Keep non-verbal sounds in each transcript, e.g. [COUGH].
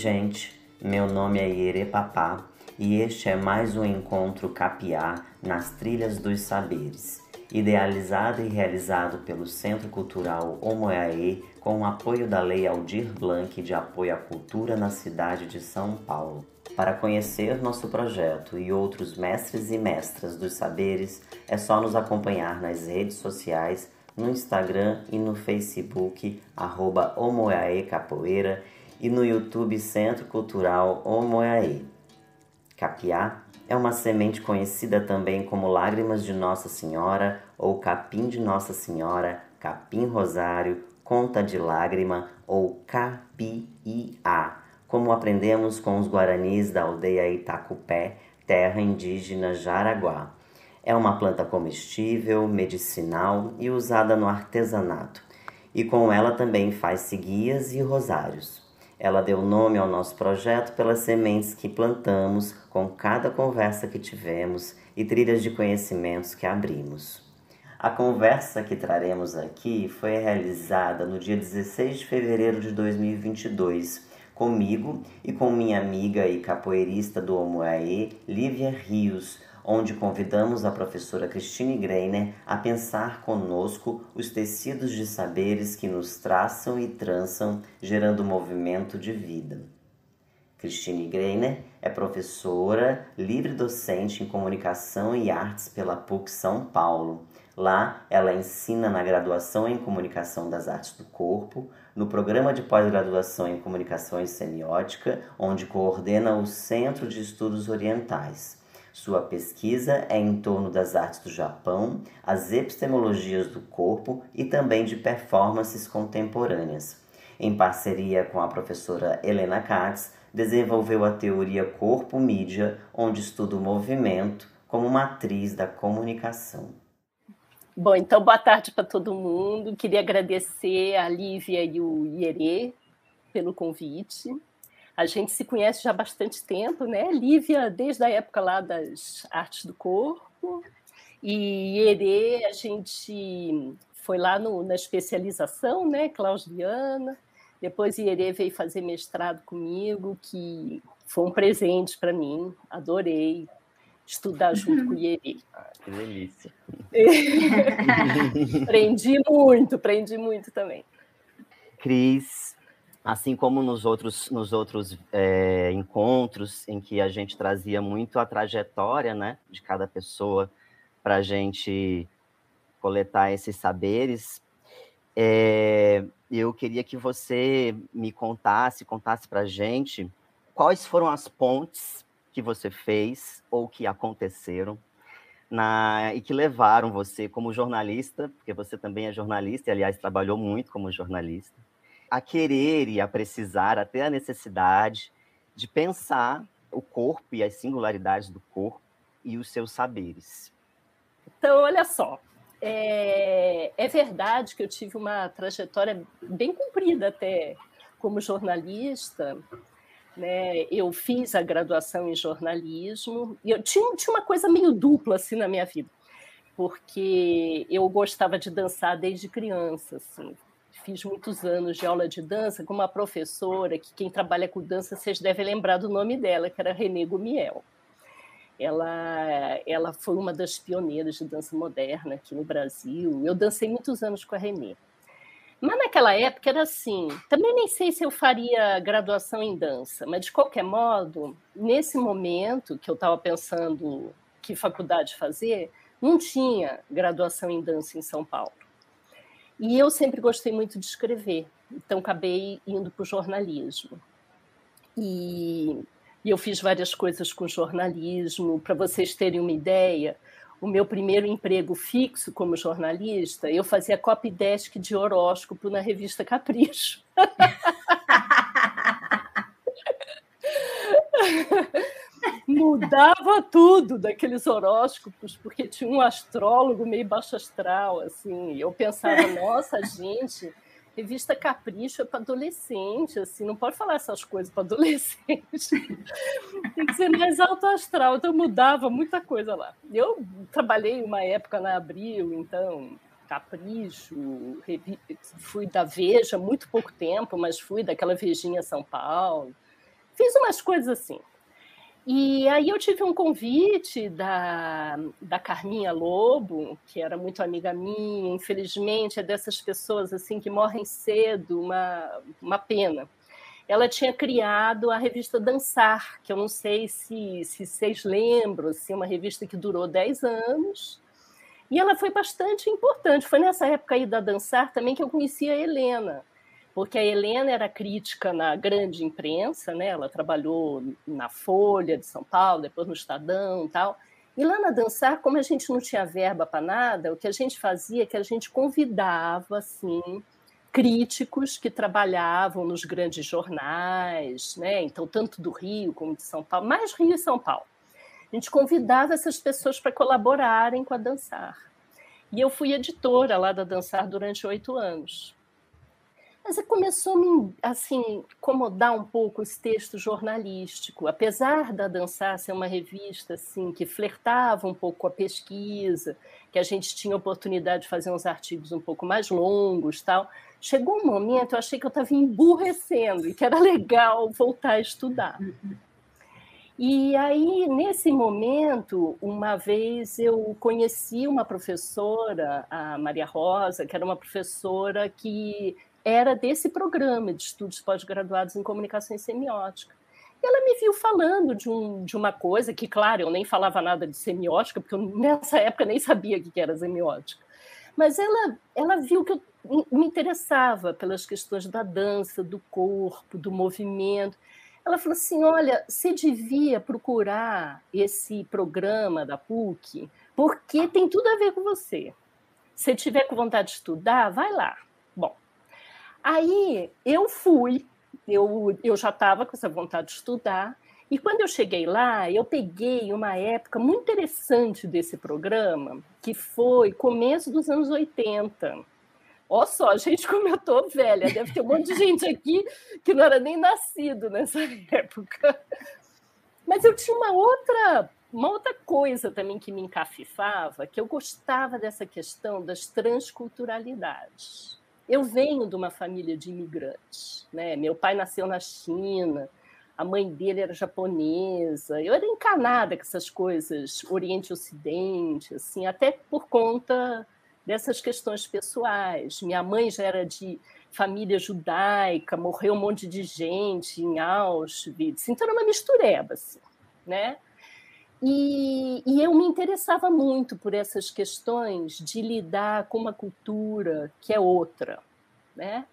Gente. Meu nome é Iere Papá e este é mais um encontro capiá nas Trilhas dos Saberes, idealizado e realizado pelo Centro Cultural Omoaê com o apoio da Lei Aldir Blanc de apoio à cultura na cidade de São Paulo. Para conhecer nosso projeto e outros mestres e mestras dos saberes, é só nos acompanhar nas redes sociais, no Instagram e no Facebook, arroba Capoeira e no YouTube Centro Cultural Omoaê. Capiá é uma semente conhecida também como lágrimas de Nossa Senhora ou capim de Nossa Senhora, capim rosário, conta de lágrima ou capiá, como aprendemos com os guaranis da aldeia Itacupé, terra indígena Jaraguá. É uma planta comestível, medicinal e usada no artesanato, e com ela também faz-se guias e rosários. Ela deu nome ao nosso projeto pelas sementes que plantamos com cada conversa que tivemos e trilhas de conhecimentos que abrimos. A conversa que traremos aqui foi realizada no dia 16 de fevereiro de 2022, comigo e com minha amiga e capoeirista do Omoaê, Lívia Rios, onde convidamos a professora Christine Greiner a pensar conosco os tecidos de saberes que nos traçam e trançam, gerando movimento de vida. Christine Greiner é professora, livre docente em comunicação e artes pela PUC São Paulo. Lá, ela ensina na graduação em comunicação das artes do corpo, no programa de pós-graduação em comunicação e semiótica, onde coordena o Centro de Estudos Orientais. Sua pesquisa é em torno das artes do Japão, as epistemologias do corpo e também de performances contemporâneas. Em parceria com a professora Helena Katz, desenvolveu a teoria corpo-mídia, onde estuda o movimento como matriz da comunicação. Bom, então boa tarde para todo mundo. Queria agradecer a Lívia e o Ierê pelo convite. A gente se conhece já há bastante tempo, né? Lívia, desde a época lá das artes do corpo, e Ierê, a gente foi lá no, na especialização, né? Claudiana. Depois Ierê veio fazer mestrado comigo, que foi um presente para mim, adorei estudar junto com o Ierê. [LAUGHS] Ah, que delícia. [LAUGHS] aprendi muito, aprendi muito também. Cris, assim como nos outros, nos outros é, encontros em que a gente trazia muito a trajetória né, de cada pessoa para a gente coletar esses saberes, é, eu queria que você me contasse, contasse para a gente quais foram as pontes que você fez ou que aconteceram na, e que levaram você como jornalista, porque você também é jornalista e, aliás, trabalhou muito como jornalista, a querer e a precisar, até a necessidade de pensar o corpo e as singularidades do corpo e os seus saberes. Então, olha só, é, é verdade que eu tive uma trajetória bem comprida até como jornalista, né? Eu fiz a graduação em jornalismo e eu tinha, tinha uma coisa meio dupla assim na minha vida, porque eu gostava de dançar desde criança, assim fiz muitos anos de aula de dança com uma professora que quem trabalha com dança vocês devem lembrar do nome dela, que era Renê Gumiel. Ela, ela foi uma das pioneiras de dança moderna aqui no Brasil. Eu dancei muitos anos com a Renê. Mas naquela época era assim, também nem sei se eu faria graduação em dança, mas de qualquer modo, nesse momento que eu estava pensando que faculdade fazer, não tinha graduação em dança em São Paulo. E eu sempre gostei muito de escrever, então acabei indo para o jornalismo. E, e eu fiz várias coisas com jornalismo. Para vocês terem uma ideia, o meu primeiro emprego fixo como jornalista, eu fazia copy desk de horóscopo na revista Capricho. [LAUGHS] [LAUGHS] mudava tudo daqueles horóscopos, porque tinha um astrólogo meio baixo astral, assim. Eu pensava, [LAUGHS] nossa, gente, revista Capricho é para adolescente, assim, não pode falar essas coisas para adolescente. [LAUGHS] Tem que ser mais alto astral, então mudava muita coisa lá. Eu trabalhei uma época na Abril, então Capricho, fui da Veja muito pouco tempo, mas fui daquela Vejinha São Paulo. Fiz umas coisas assim. E aí eu tive um convite da, da Carminha Lobo, que era muito amiga minha, infelizmente é dessas pessoas assim que morrem cedo, uma, uma pena. Ela tinha criado a revista Dançar, que eu não sei se, se vocês lembram, assim, uma revista que durou 10 anos, e ela foi bastante importante. Foi nessa época aí da Dançar também que eu conheci a Helena, porque a Helena era crítica na grande imprensa, né? Ela trabalhou na Folha de São Paulo, depois no Estadão, e tal. E lá na dançar, como a gente não tinha verba para nada, o que a gente fazia é que a gente convidava assim críticos que trabalhavam nos grandes jornais, né? Então tanto do Rio como de São Paulo, mais Rio e São Paulo. A gente convidava essas pessoas para colaborarem com a dançar. E eu fui editora lá da dançar durante oito anos. Mas começou a me assim, incomodar um pouco esse texto jornalístico. Apesar da Dançar ser uma revista assim, que flertava um pouco com a pesquisa, que a gente tinha oportunidade de fazer uns artigos um pouco mais longos tal, chegou um momento eu achei que eu estava emburrecendo e que era [LAUGHS] legal voltar a estudar. E aí, nesse momento, uma vez eu conheci uma professora, a Maria Rosa, que era uma professora que era desse programa de estudos pós-graduados em comunicação semiótica. E ela me viu falando de, um, de uma coisa que, claro, eu nem falava nada de semiótica, porque eu, nessa época nem sabia o que era semiótica. Mas ela, ela viu que eu me interessava pelas questões da dança, do corpo, do movimento. Ela falou assim: olha, você devia procurar esse programa da PUC, porque tem tudo a ver com você. Se tiver com vontade de estudar, vai lá. Aí eu fui, eu, eu já estava com essa vontade de estudar, e quando eu cheguei lá, eu peguei uma época muito interessante desse programa, que foi começo dos anos 80. Olha só, [LAUGHS] gente, como eu tô velha, deve ter um monte de gente aqui que não era nem nascido nessa [LAUGHS] época. Mas eu tinha uma outra, uma outra coisa também que me encafifava, que eu gostava dessa questão das transculturalidades. Eu venho de uma família de imigrantes, né? Meu pai nasceu na China, a mãe dele era japonesa. Eu era encanada com essas coisas Oriente e Ocidente, assim, até por conta dessas questões pessoais. Minha mãe já era de família judaica, morreu um monte de gente em Auschwitz, então era uma mistureba, assim, né? E, e, eu me interessava muito por essas questões de lidar com uma cultura que é outra, né?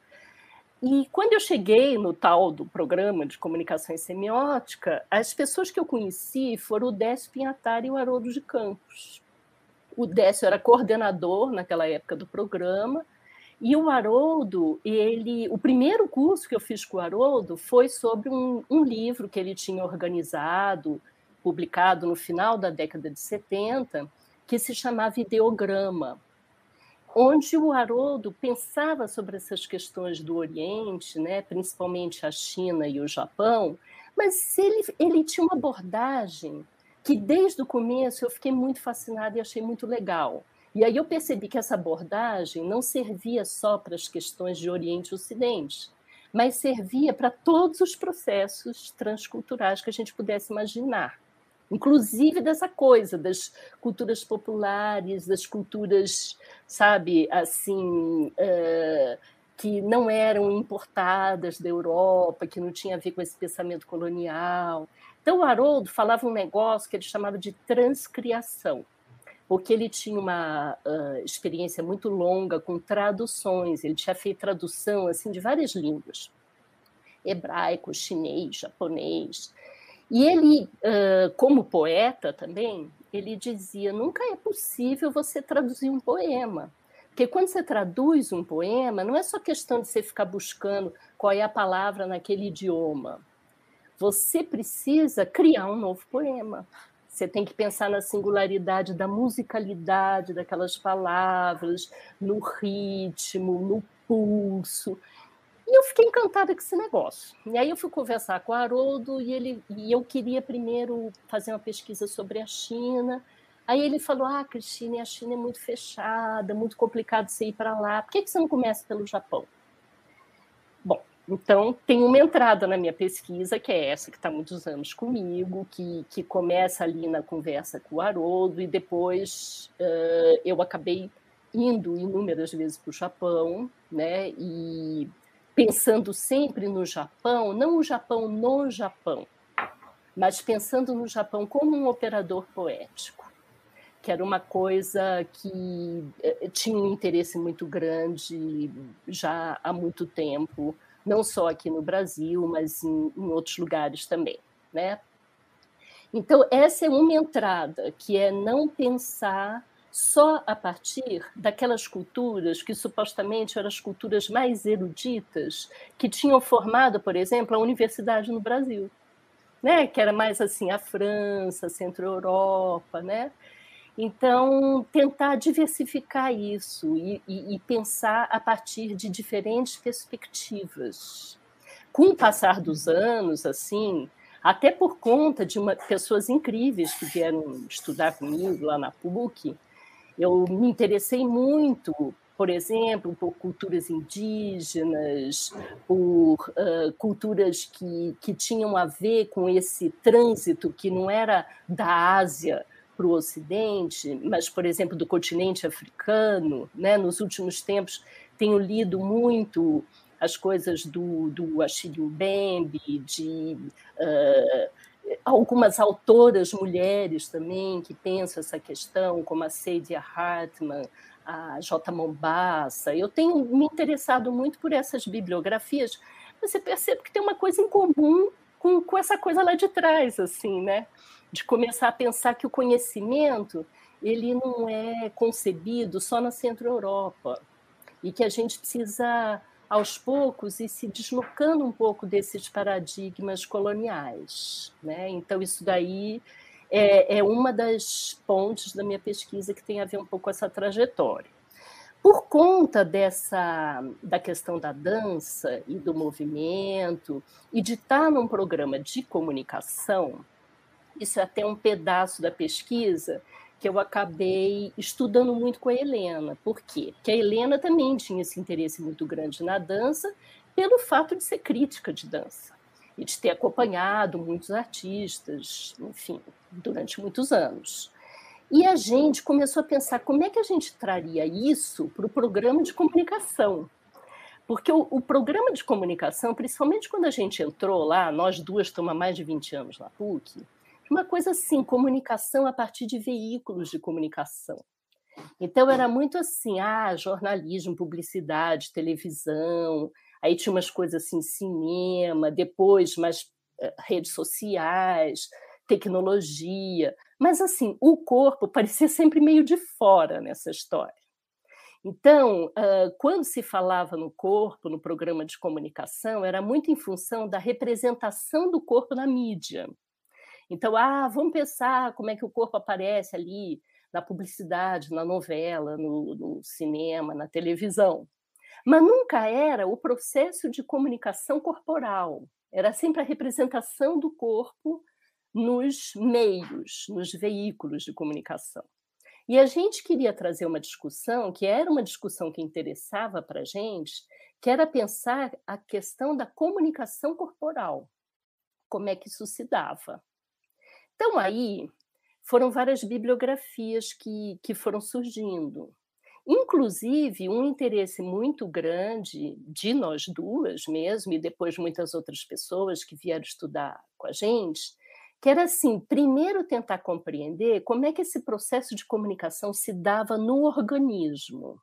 E quando eu cheguei no tal do programa de comunicação semiótica, as pessoas que eu conheci foram o Décio Pinhatari e o Haroldo de Campos. O Décio era coordenador naquela época do programa, e o Haroldo, ele, o primeiro curso que eu fiz com o Haroldo foi sobre um, um livro que ele tinha organizado, publicado no final da década de 70, que se chamava Ideograma, onde o Haroldo pensava sobre essas questões do Oriente, né, principalmente a China e o Japão, mas ele, ele tinha uma abordagem que desde o começo eu fiquei muito fascinada e achei muito legal. E aí eu percebi que essa abordagem não servia só para as questões de Oriente e Ocidente, mas servia para todos os processos transculturais que a gente pudesse imaginar inclusive dessa coisa das culturas populares, das culturas, sabe, assim, uh, que não eram importadas da Europa, que não tinha a ver com esse pensamento colonial. Então, o Haroldo falava um negócio que ele chamava de transcriação, porque ele tinha uma uh, experiência muito longa com traduções, ele tinha feito tradução assim de várias línguas, hebraico, chinês, japonês, e ele, como poeta também, ele dizia: nunca é possível você traduzir um poema. Porque quando você traduz um poema, não é só questão de você ficar buscando qual é a palavra naquele idioma. Você precisa criar um novo poema. Você tem que pensar na singularidade da musicalidade daquelas palavras, no ritmo, no pulso. E eu fiquei encantada com esse negócio. E aí eu fui conversar com o Haroldo e, ele, e eu queria primeiro fazer uma pesquisa sobre a China, Aí ele falou: Ah, Cristina, a China é muito fechada, muito complicado você ir para lá. Por que, que você não começa pelo Japão? Bom, então tem uma entrada na minha pesquisa, que é essa que está muitos anos comigo, que, que começa ali na conversa com o Haroldo, e depois uh, eu acabei indo inúmeras vezes para o Japão, né? E pensando sempre no Japão, não o Japão no Japão, mas pensando no Japão como um operador poético que era uma coisa que eh, tinha um interesse muito grande já há muito tempo, não só aqui no Brasil, mas em, em outros lugares também, né? Então essa é uma entrada que é não pensar só a partir daquelas culturas que supostamente eram as culturas mais eruditas que tinham formado, por exemplo, a universidade no Brasil, né? Que era mais assim a França, Centro-Europa, né? Então, tentar diversificar isso e, e, e, pensar a partir de diferentes perspectivas. Com o passar dos anos, assim, até por conta de uma, pessoas incríveis que vieram estudar comigo lá na PUC, eu me interessei muito, por exemplo, por culturas indígenas, por uh, culturas que, que tinham a ver com esse trânsito que não era da Ásia para o Ocidente, mas, por exemplo, do continente africano. Né? Nos últimos tempos, tenho lido muito as coisas do, do Achille Mbembe, de uh, algumas autoras mulheres também que pensam essa questão, como a Saidia Hartman, a J. Mombassa. Eu tenho me interessado muito por essas bibliografias. Você percebe que tem uma coisa em comum com, com essa coisa lá de trás, assim, né? de começar a pensar que o conhecimento ele não é concebido só na Centro-Europa e que a gente precisa aos poucos ir se deslocando um pouco desses paradigmas coloniais, né? Então isso daí é, é uma das pontes da minha pesquisa que tem a ver um pouco com essa trajetória. Por conta dessa da questão da dança e do movimento e de estar num programa de comunicação, isso é até um pedaço da pesquisa que eu acabei estudando muito com a Helena. Por quê? Porque a Helena também tinha esse interesse muito grande na dança, pelo fato de ser crítica de dança e de ter acompanhado muitos artistas, enfim, durante muitos anos. E a gente começou a pensar como é que a gente traria isso para o programa de comunicação. Porque o, o, programa de comunicação, principalmente quando a gente entrou lá, nós duas estamos há mais de 20 anos na PUC, uma coisa assim, comunicação a partir de veículos de comunicação. Então era muito assim, ah, jornalismo, publicidade, televisão, aí tinha umas coisas assim, cinema, depois mais eh, redes sociais, tecnologia, mas assim, o corpo [LAUGHS] parecia sempre meio de fora nessa história. Então, quando se falava no corpo, no programa de comunicação, era muito em função da representação do corpo na mídia. Então, ah, vamos pensar como é que o corpo aparece ali na publicidade, na novela, no, no cinema, na televisão. Mas nunca era o processo de comunicação corporal. Era sempre a representação do corpo nos meios, nos veículos de comunicação. E a gente queria trazer uma discussão que era uma discussão que interessava para a gente, que era pensar a questão da comunicação corporal, como é que isso se dava. Então, aí foram várias bibliografias que, que foram surgindo. Inclusive, um interesse muito grande de nós duas mesmo, e depois muitas outras pessoas que vieram estudar com a gente, que era assim: primeiro tentar compreender como é que esse processo de comunicação se dava no organismo.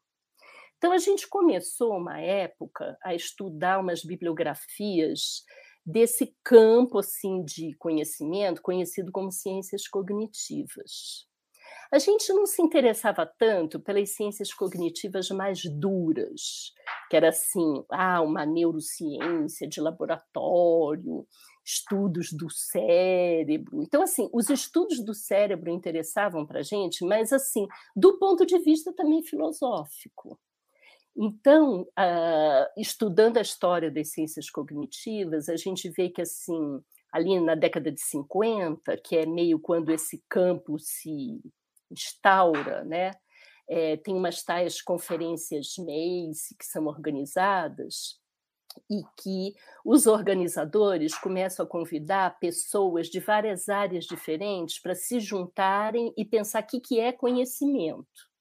Então, a gente começou uma época a estudar umas bibliografias desse campo assim de conhecimento conhecido como ciências cognitivas. A gente não se interessava tanto pelas ciências cognitivas mais duras, que era assim, ah, uma neurociência de laboratório, estudos do cérebro. Então, assim, os estudos do cérebro interessavam para a gente, mas assim, do ponto de vista também filosófico. Então, uh, estudando a história das ciências cognitivas, a gente vê que, assim, ali na década de 50, que é meio quando esse campo se, instaura, né? É, tem umas tais conferências mês que são organizadas e que os organizadores começam a convidar pessoas de várias áreas diferentes para se juntarem e pensar o que, que é conhecimento.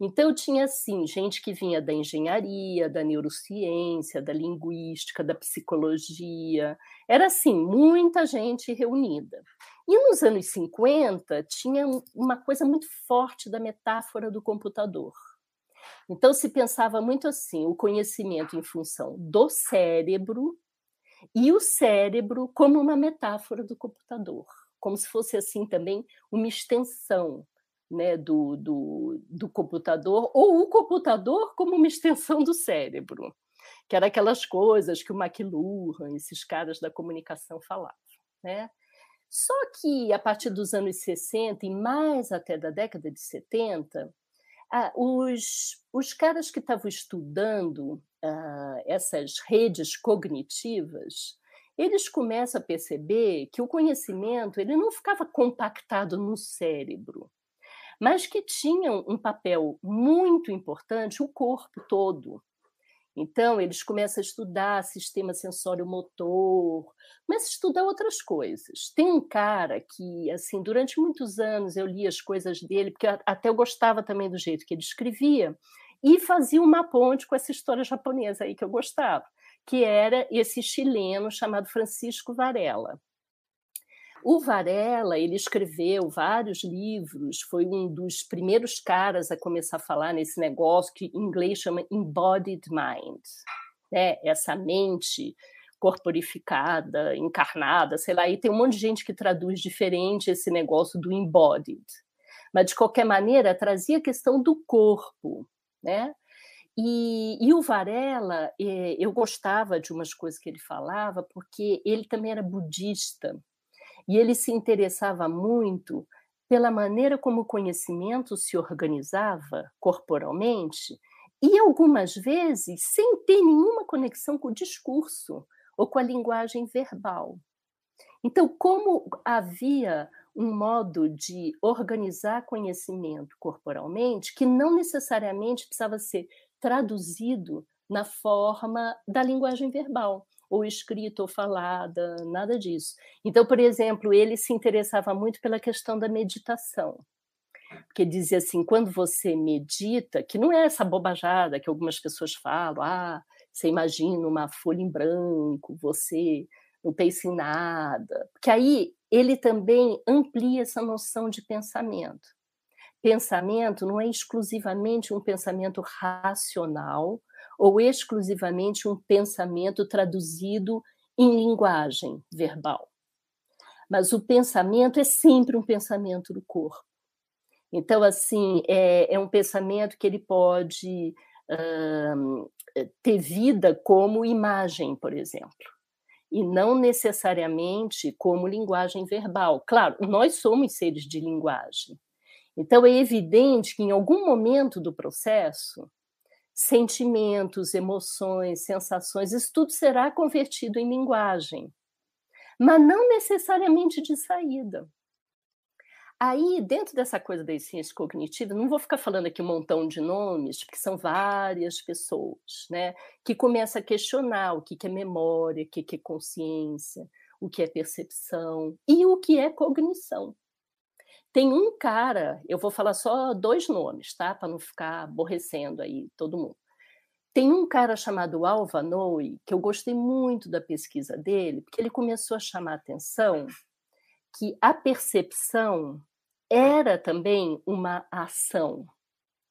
Então, tinha, assim, gente que vinha da engenharia, da neurociência, da linguística, da psicologia. Era, assim, muita gente reunida. E nos anos 50, tinha uma coisa muito forte da metáfora do computador. Então, se pensava muito assim: o conhecimento em função do cérebro e o cérebro como uma metáfora do computador, como se fosse assim também uma extensão né, do, do, do computador, ou o computador como uma extensão do cérebro, que era aquelas coisas que o McLuhan, esses caras da comunicação falavam. Né? Só que a partir dos anos 60 e mais até da década de 70, ah, os, os caras que estavam estudando ah, essas redes cognitivas, eles começam a perceber que o conhecimento ele não ficava compactado no cérebro, mas que tinham um papel muito importante o corpo todo. Então, eles começam a estudar sistema sensório-motor, começam a estudar outras coisas. Tem um cara que, assim, durante muitos anos eu li as coisas dele, porque até eu gostava também do jeito que ele escrevia, e fazia uma ponte com essa história japonesa aí que eu gostava, que era esse chileno chamado Francisco Varela. O Varela, ele escreveu vários livros, foi um dos primeiros caras a começar a falar nesse negócio que em inglês chama embodied mind, né? essa mente corporificada, encarnada, sei lá, e tem um monte de gente que traduz diferente esse negócio do embodied. Mas, de qualquer maneira, trazia a questão do corpo, né? E, e, o Varela, eh, eu gostava de umas coisas que ele falava, porque ele também era budista. E ele se interessava muito pela maneira como o conhecimento se organizava corporalmente e algumas vezes sem ter nenhuma conexão com o discurso ou com a linguagem verbal. Então, como havia um modo de organizar conhecimento corporalmente que não necessariamente precisava ser traduzido na forma da linguagem verbal ou escrita ou falada, nada disso. Então, por exemplo, ele se interessava muito pela questão da meditação. Porque dizia assim, quando você medita, que não é essa bobajada que algumas pessoas falam, ah, você imagina uma folha em branco, você não pensa em nada. Porque aí ele também amplia essa noção de pensamento. Pensamento não é exclusivamente um pensamento racional, ou exclusivamente um pensamento traduzido em linguagem verbal. Mas o pensamento é sempre um pensamento do corpo. Então, assim, é, é um pensamento que ele pode uh, ter vida como imagem, por exemplo, e não necessariamente como linguagem verbal. Claro, nós somos seres de linguagem. Então, é evidente que em algum momento do processo, sentimentos, emoções, sensações, isso tudo será convertido em linguagem, mas não necessariamente de saída. Aí, dentro dessa coisa da ciência cognitiva, não vou ficar falando aqui um montão de nomes, porque são várias pessoas, né, que começam a questionar o que é memória, o que é consciência, o que é percepção e o que é cognição. Tem um cara, eu vou falar só dois nomes, tá? Para não ficar aborrecendo aí todo mundo. Tem um cara chamado Alva Noe, que eu gostei muito da pesquisa dele, porque ele começou a chamar a atenção que a percepção era também uma ação.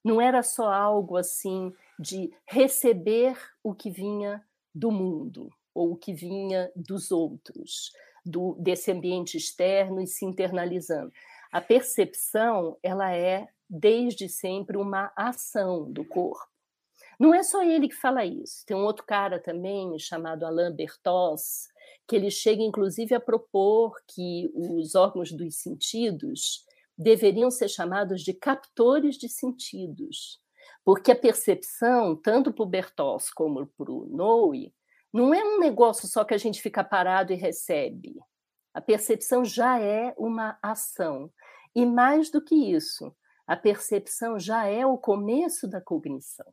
Não era só algo assim de receber o que vinha do mundo ou o que vinha dos outros, do, desse ambiente externo e se internalizando. A percepção, ela é desde sempre uma ação do corpo. Não é só ele que fala isso. Tem um outro cara também chamado Alain Bertos, que ele chega inclusive a propor que os órgãos dos sentidos deveriam ser chamados de captores de sentidos, porque a percepção, tanto para o Bertos como para o Noe, não é um negócio só que a gente fica parado e recebe. A percepção já é uma ação. E mais do que isso, a percepção já é o começo da cognição.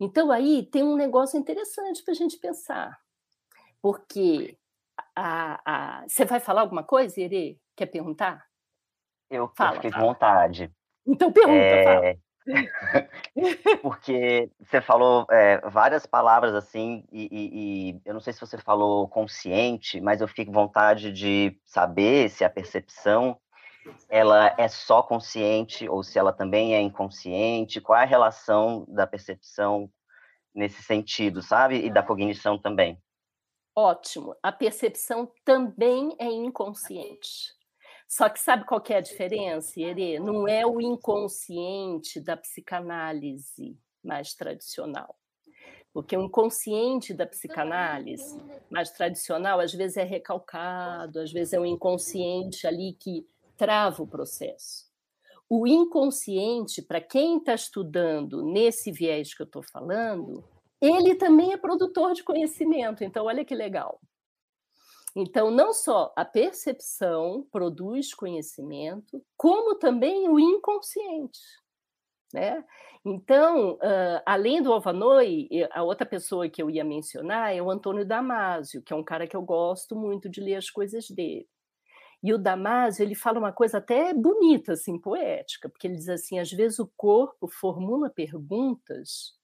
Então, aí tem um negócio interessante para a gente pensar. Porque a, a... você vai falar alguma coisa, Ere? Quer perguntar? Eu, fala, eu fiquei com vontade. Então pergunta, é... fala. [LAUGHS] Porque você falou é, várias palavras assim, e, e, e, eu não sei se você falou consciente, mas eu fiquei com vontade de saber se a percepção ela é só consciente ou se ela também é inconsciente, qual é a relação da percepção nesse sentido, sabe? E da cognição também. Ótimo. A percepção também é inconsciente. Só que sabe qual que é a diferença, Ere? Não é o inconsciente da psicanálise mais tradicional. Porque o inconsciente da psicanálise mais tradicional, às vezes é recalcado, às vezes é um inconsciente ali que trava o processo. O inconsciente, para quem está estudando nesse viés que eu estou falando, ele também é produtor de conhecimento. Então, olha que legal. Então, não só a percepção produz conhecimento, como também o inconsciente. Né? Então, uh, além do Alvanoi, a outra pessoa que eu ia mencionar é o Antônio Damasio, que é um cara que eu gosto muito de ler as coisas dele. E o Damasio, ele fala uma coisa até bonita, assim, poética, porque ele diz assim, às vezes o corpo formula perguntas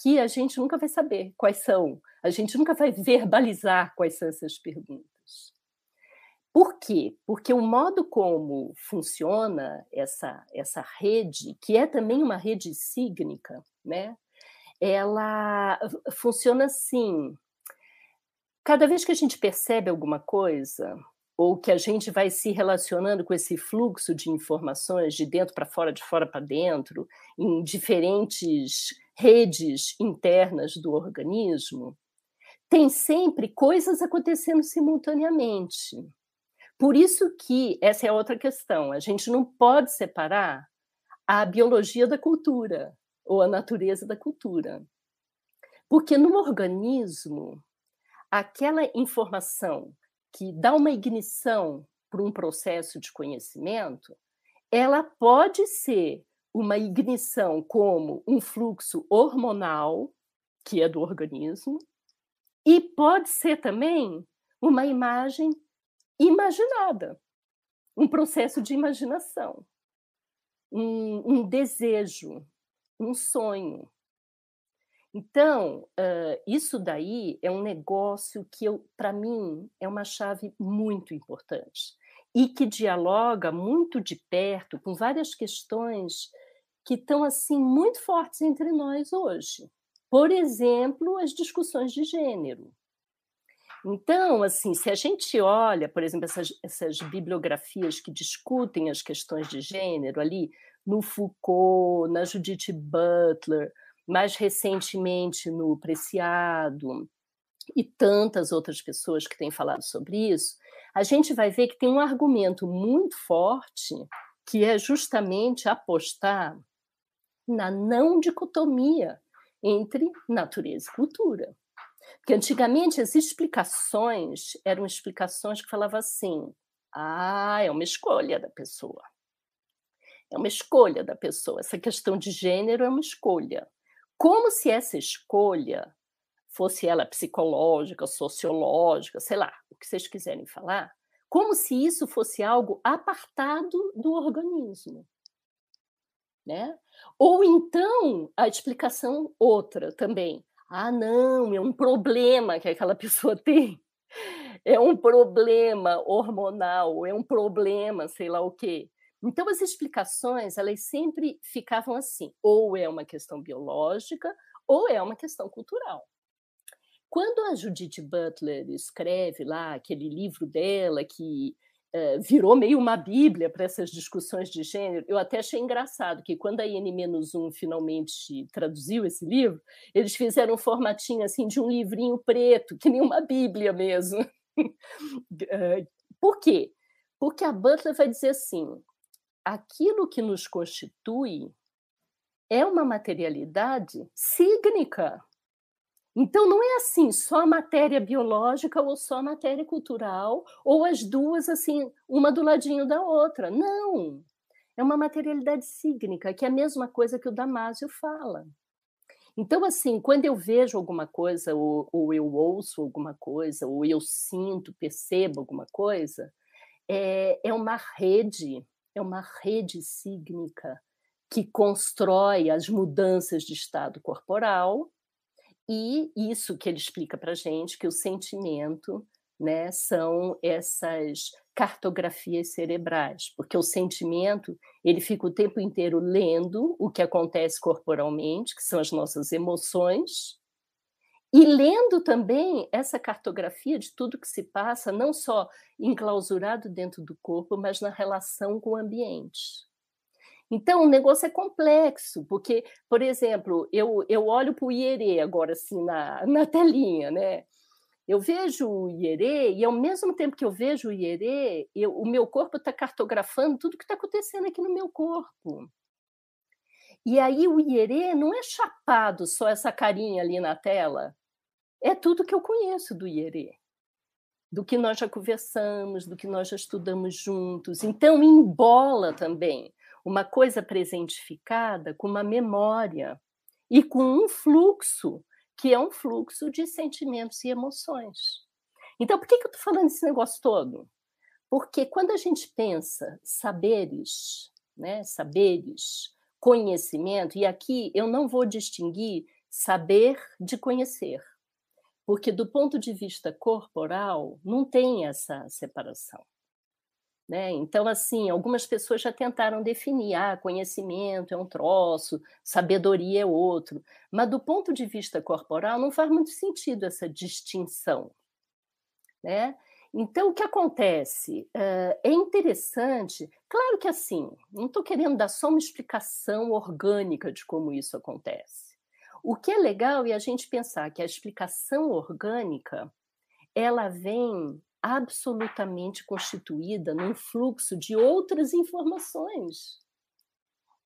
que a gente nunca vai saber quais são, a gente nunca vai verbalizar quais são essas perguntas. Por quê? Porque o modo como funciona essa, essa rede, que é também uma rede sígnica, né? ela funciona assim. Cada vez que a gente percebe alguma coisa, ou que a gente vai se relacionando com esse fluxo de informações de dentro para fora, de fora para dentro, em diferentes redes internas do organismo, tem sempre coisas acontecendo simultaneamente. Por isso que essa é outra questão. A gente não pode separar a biologia da cultura ou a natureza da cultura. Porque no organismo, aquela informação que dá uma ignição para um processo de conhecimento, ela pode ser uma ignição como um fluxo hormonal, que é do organismo, e pode ser também uma imagem imaginada, um processo de imaginação, um, um desejo, um sonho. Então, uh, isso daí é um negócio que, para mim, é uma chave muito importante e que dialoga muito de perto com várias questões que estão assim muito fortes entre nós hoje. Por exemplo, as discussões de gênero. Então, assim, se a gente olha, por exemplo, essas, essas bibliografias que discutem as questões de gênero ali, no Foucault, na Judith Butler, mais recentemente no Preciado, e tantas outras pessoas que têm falado sobre isso, a gente vai ver que tem um argumento muito forte que é justamente apostar na não dicotomia entre natureza e cultura. Porque antigamente as explicações eram explicações que falavam assim: ah, é uma escolha da pessoa. É uma escolha da pessoa. Essa questão de gênero é uma escolha. Como se essa escolha fosse ela psicológica, sociológica, sei lá, o que vocês quiserem falar, como se isso fosse algo apartado do organismo. Né? Ou então a explicação outra também. Ah, não, é um problema que aquela [LAUGHS] pessoa tem. É um problema hormonal, é um problema, sei lá o quê. Então as explicações, elas sempre ficavam assim, ou é uma questão biológica, ou é uma questão cultural. Quando a Judith Butler escreve lá aquele livro dela que virou meio uma bíblia para essas discussões de gênero. Eu até achei engraçado que quando a N-1 finalmente traduziu esse livro, eles fizeram um formatinho assim de um livrinho preto, que nem uma bíblia mesmo. É, [LAUGHS] por quê? Porque a Butler vai dizer assim: aquilo que nos constitui é uma materialidade sígnica. Então, não é assim, só a matéria biológica ou só a matéria cultural, ou as duas, assim, uma do ladinho da outra. Não! É uma materialidade sígnica, que é a mesma coisa que o Damásio fala. Então, assim, quando eu vejo alguma coisa, ou, ou eu ouço alguma coisa, ou eu sinto, percebo alguma coisa, é, é uma rede, é uma rede sígnica que constrói as mudanças de estado corporal, e isso que ele explica para gente, que o sentimento né, são essas cartografias cerebrais, porque o sentimento ele fica o tempo inteiro lendo o que acontece corporalmente, que são as nossas emoções, e lendo também essa cartografia de tudo que se passa, não só enclausurado dentro do corpo, mas na relação com o ambiente. Então, o negócio é complexo, porque, por exemplo, eu, eu olho para o Ierê agora, assim, na, [LAUGHS] na telinha, né? Eu vejo o Ierê e, ao mesmo tempo que eu vejo o Ierê, eu, o meu corpo está cartografando tudo que está acontecendo aqui no meu corpo. E aí o Ierê não é chapado só essa carinha ali na tela, é tudo que eu conheço do Ierê, do que nós já conversamos, do que nós já estudamos juntos. Então, embola também uma coisa presentificada com uma memória e com um fluxo, que é um fluxo de sentimentos e emoções. Então, por que, que eu estou falando esse negócio todo? Porque quando a gente pensa saberes, né, saberes, conhecimento, e aqui eu não vou distinguir saber de conhecer, porque do ponto de vista corporal não tem essa separação. Né? Então, assim, algumas pessoas já tentaram definir, ah, conhecimento é um troço, sabedoria é outro, mas do ponto de vista corporal não faz muito sentido essa distinção. Né? Então, o que acontece? Uh, é interessante, claro que assim, não estou querendo dar só uma explicação orgânica de como isso acontece. O que é legal é a gente pensar que a explicação orgânica ela vem absolutamente constituída num fluxo de outras informações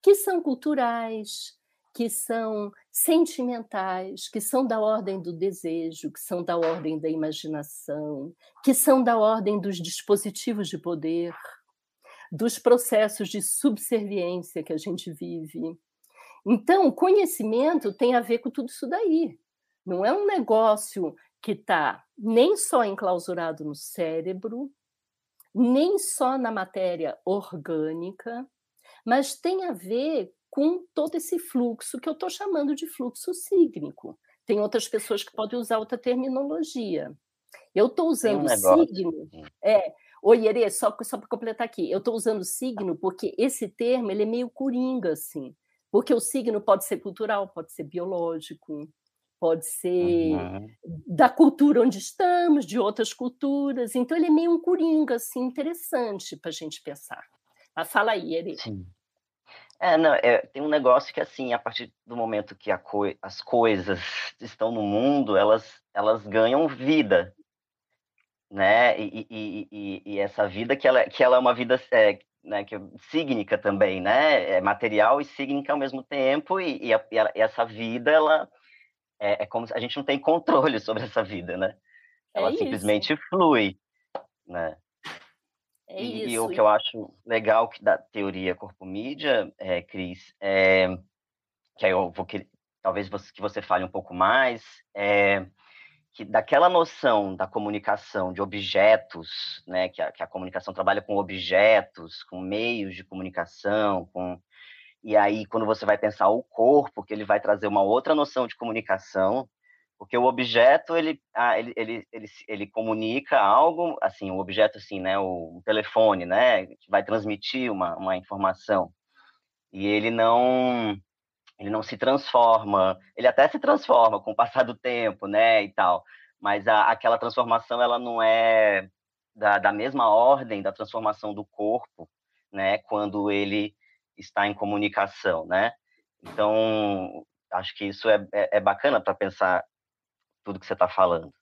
que são culturais, que são sentimentais, que são da ordem do desejo, que são da ordem da imaginação, que são da ordem dos dispositivos de poder, dos processos de subserviência que a gente vive. Então, conhecimento tem a ver com tudo isso daí. Não é um negócio que está nem só enclausurado no cérebro, nem só na matéria orgânica, mas tem a ver com todo esse fluxo que eu estou chamando de fluxo sígnico. Tem outras pessoas que podem usar outra terminologia. Eu estou usando um signo. É, Oi, Ere, só, só para completar aqui, eu estou usando signo porque esse termo ele é meio coringa, assim. Porque o signo pode ser cultural, pode ser biológico, pode ser uhum. da cultura onde estamos, de outras culturas. Então, ele é meio um coringa, assim, interessante para a gente pensar. Mas fala aí, Eri. Sim. É, não, é, tem um negócio que, assim, a partir do momento que co as coisas estão no mundo, elas, elas ganham vida, né? E, e, e, e essa vida que ela, que ela é uma vida é, né, que é sígnica também, né? É material e sígnica ao mesmo tempo, e, a, e essa vida, ela é, é, como se a gente não tem controle [LAUGHS] sobre essa vida, né? É Ela é simplesmente flui, né? É e, isso. e o que eu acho legal que da teoria corpo-mídia, é, Cris, é, que aí eu vou que talvez você, que você fale um pouco mais, é que daquela noção da comunicação de objetos, né, que a, que a comunicação trabalha com objetos, com meios de comunicação, com e aí, quando você vai pensar o corpo, que ele vai trazer uma outra noção de comunicação, porque o objeto, ele, ah, ele, ele, ele, ele comunica algo, assim, o objeto, assim, né, o telefone, né, vai transmitir uma, uma informação. E ele não, ele não se transforma, ele até se transforma com o passar do tempo, né, e tal, mas a, aquela transformação, ela não é da, da mesma ordem da transformação do corpo, né, quando ele está em comunicação, né? Então, acho que isso é, é, é bacana para pensar tudo que você está falando.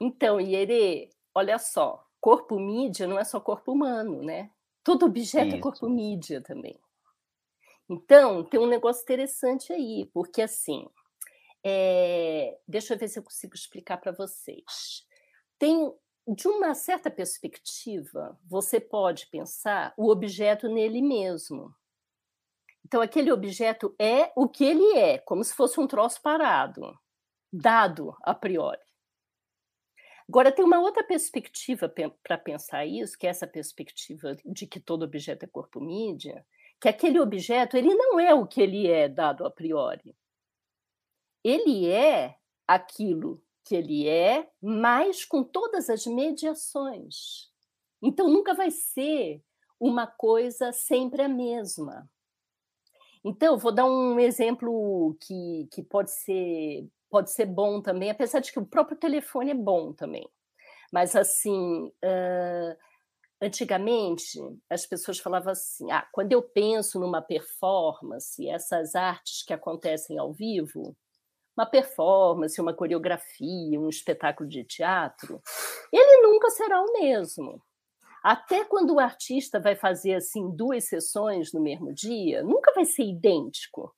Então, Iere, olha só, corpo mídia não é só corpo humano, né? Todo objeto isso. é corpo mídia também. Então, tem um negócio interessante aí, porque assim, É, deixa eu ver se eu consigo explicar para vocês. Tem, de uma certa perspectiva, você pode pensar o objeto nele mesmo. Então, aquele objeto é o que ele é, como se fosse um troço parado, dado a priori. Agora, tem uma outra perspectiva para pensar isso, que é essa perspectiva de que todo objeto é corpo mídia, que aquele objeto ele não é o que ele é dado a priori. Ele é aquilo que ele é, mas com todas as mediações. Então, nunca vai ser uma coisa sempre a mesma. Então, vou dar um exemplo que, que pode ser pode ser bom também, apesar de que o próprio telefone é bom também. Mas, assim, uh, antigamente as pessoas falavam assim: ah, quando eu penso numa performance, essas artes que acontecem ao vivo, uma performance, uma coreografia, um espetáculo de teatro, ele nunca será o mesmo. Até quando o artista vai fazer assim duas sessões no mesmo dia, nunca vai ser idêntico.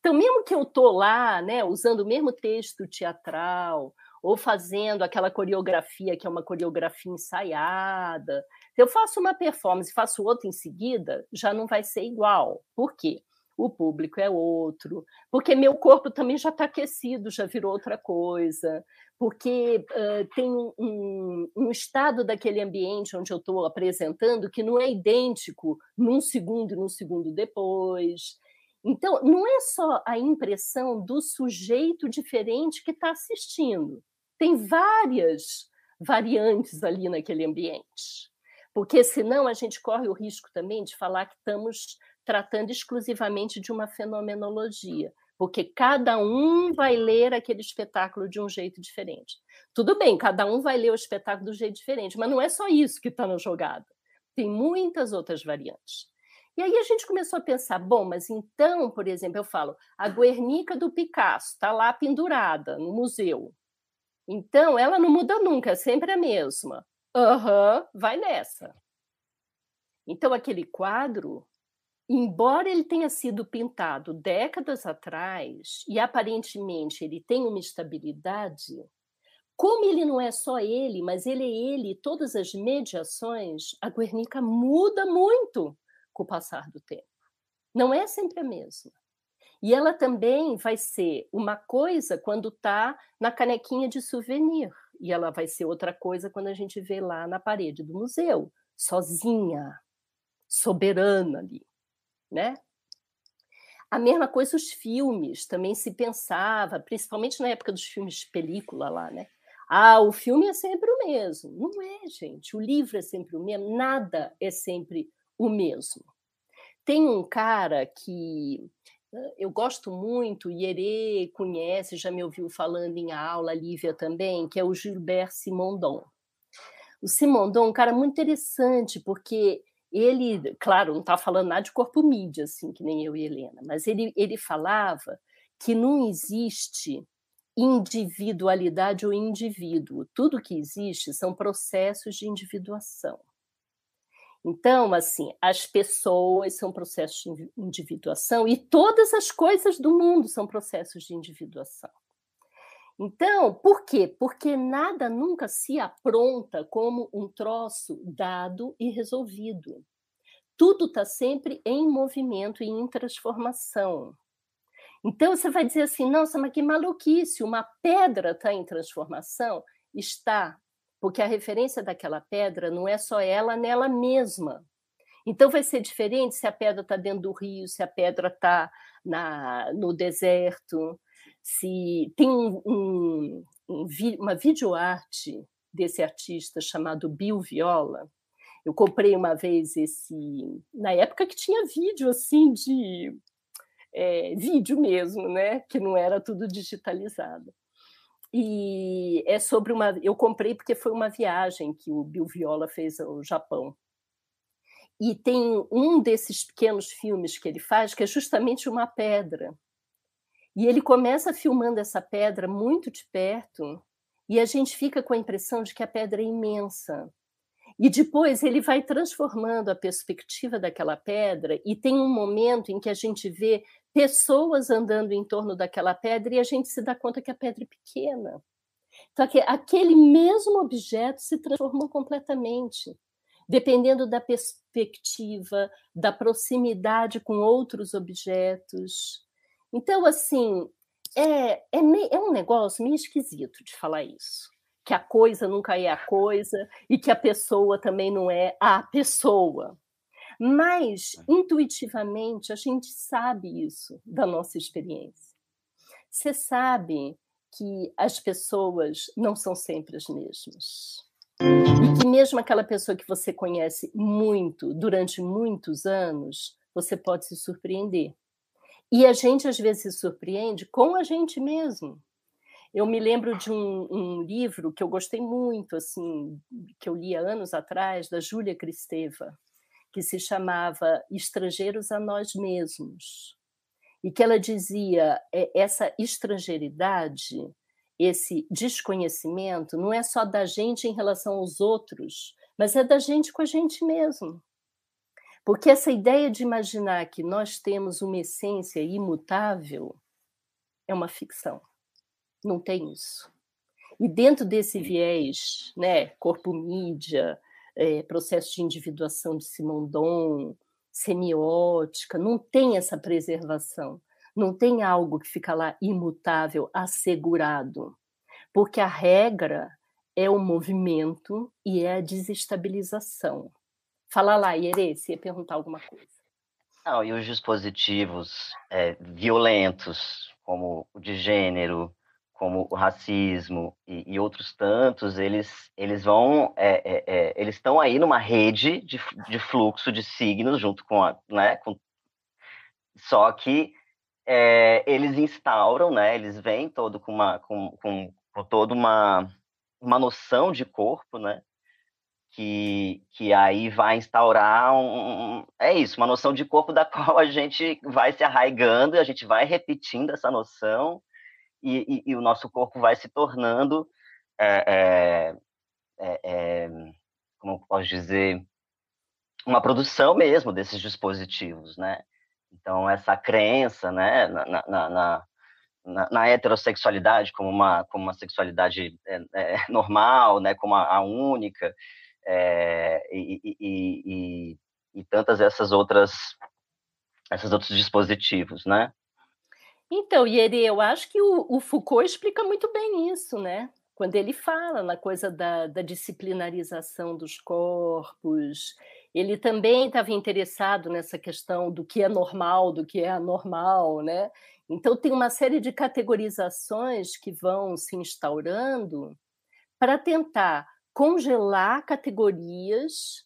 Então, mesmo que eu estou lá, né, usando o mesmo texto teatral, ou fazendo aquela coreografia que é uma coreografia ensaiada, se eu faço uma performance e faço outra em seguida, já não vai ser igual. Por quê? O público é outro, porque meu corpo também já está aquecido, já virou outra coisa, porque uh, tem um, um, estado daquele ambiente onde eu estou apresentando que não é idêntico num segundo e num segundo depois. Então, não é só a impressão do sujeito diferente que está assistindo. Tem várias variantes ali naquele ambiente. Porque senão a gente corre o risco também de falar que estamos tratando exclusivamente de uma fenomenologia, porque cada um vai ler aquele espetáculo de um jeito diferente. Tudo bem, cada um vai ler o espetáculo do jeito diferente, mas não é só isso que está na jogada. Tem muitas outras variantes. E aí a gente começou a pensar, bom, mas então, por exemplo, eu falo, a Guernica do Picasso está lá pendurada no museu. Então, ela não muda nunca, é sempre a mesma. Aham, uhum, vai nessa. Então, aquele quadro, embora ele tenha sido pintado décadas atrás e aparentemente ele tem uma estabilidade, como ele não é só ele, mas ele é ele, todas as mediações, a Guernica muda muito com o passar do tempo. Não é sempre a mesma. E ela também vai ser uma coisa quando está na canequinha de souvenir, e ela vai ser outra coisa quando a gente vê lá na parede do museu, sozinha, soberana ali, né? A mesma coisa os filmes, também se pensava, principalmente na época dos filmes de película lá, né? Ah, o filme é sempre o mesmo. Não é, gente. O livro é sempre o mesmo. Nada é sempre o mesmo. Tem um cara que eu gosto muito, Ierê conhece, já me ouviu falando em aula, Lívia também, que é o Gilbert Simondon. O Simondon é um cara muito interessante, porque ele, claro, não está falando nada de corpo mídia, assim, que nem eu e Helena, mas ele, ele falava que não existe individualidade ou indivíduo. Tudo que existe são processos de individuação. Então, assim, as pessoas são processos de individuação e todas as coisas do mundo são processos de individuação. Então, por quê? Porque nada nunca se apronta como um troço dado e resolvido. Tudo está sempre em movimento e em transformação. Então, você vai dizer assim: nossa, mas que maluquice, uma pedra está em transformação? Está, porque a referência daquela pedra não é só ela nela mesma. Então vai ser diferente se a pedra está dentro do rio, se a pedra está no deserto, se tem um, um, um, uma videoarte desse artista chamado Bill Viola. Eu comprei uma vez esse na época que tinha vídeo assim de é, vídeo mesmo, né? Que não era tudo digitalizado. E é sobre uma. Eu comprei porque foi uma viagem que o Bill Viola fez ao Japão. E tem um desses pequenos filmes que ele faz que é justamente uma pedra. E ele começa filmando essa pedra muito de perto e a gente fica com a impressão de que a pedra é imensa. E depois ele vai transformando a perspectiva daquela pedra, e tem um momento em que a gente vê pessoas andando em torno daquela pedra e a gente se dá conta que a pedra é pequena. Então, aquele mesmo objeto se transformou completamente, dependendo da perspectiva, da proximidade com outros objetos. Então, assim, é, é, é um negócio meio esquisito de falar isso. Que a coisa nunca é a coisa e que a pessoa também não é a pessoa. Mas, intuitivamente, a gente sabe isso da nossa experiência. Você sabe que as pessoas não são sempre as mesmas. E que mesmo aquela pessoa que você conhece muito, durante muitos anos, você pode se surpreender. E a gente às vezes se surpreende com a gente mesmo. Eu me lembro de um, um livro que eu gostei muito, assim, que eu li há anos atrás, da Júlia Cristeva, que se chamava Estrangeiros a Nós Mesmos e que ela dizia é, essa estrangeiridade, esse desconhecimento, não é só da gente em relação aos outros, mas é da gente com a gente mesmo. Porque essa ideia de imaginar que nós temos uma essência imutável é uma ficção. Não tem isso. E dentro desse viés, né, corpo-mídia, é, processo de individuação de Simondon, semiótica, não tem essa preservação, não tem algo que fica lá imutável, assegurado, porque a regra é o movimento e é a desestabilização. Fala lá, Iere, se ia perguntar alguma coisa. Não, e os dispositivos é, violentos, como o de gênero, como o racismo e, e, outros tantos, eles, eles vão, é, é, é, eles estão aí numa rede de, de fluxo de signos junto com a, né, com, só que é, eles instauram, né, eles vêm todo com uma, com, com, com toda uma, uma noção de corpo, né, que, que aí vai instaurar um, é isso, uma noção de corpo [LAUGHS] da qual a gente vai se arraigando e a gente vai repetindo essa noção e, e, e o nosso corpo vai se tornando, é, é, é, como posso dizer, uma produção mesmo desses dispositivos, né? Então, essa crença né, na, na, na, na, na heterossexualidade como uma, como uma sexualidade é, é, [LAUGHS] normal, né, como a, a única, é, e, e, e, e, tantas essas outras, esses outros dispositivos, né? Então, Ieri, eu acho que o, o, Foucault explica muito bem isso, né? Quando ele fala na coisa da, da disciplinarização dos corpos, ele também estava interessado nessa questão do que é normal, do que é anormal, né? Então tem uma série de categorizações que vão se instaurando para tentar congelar categorias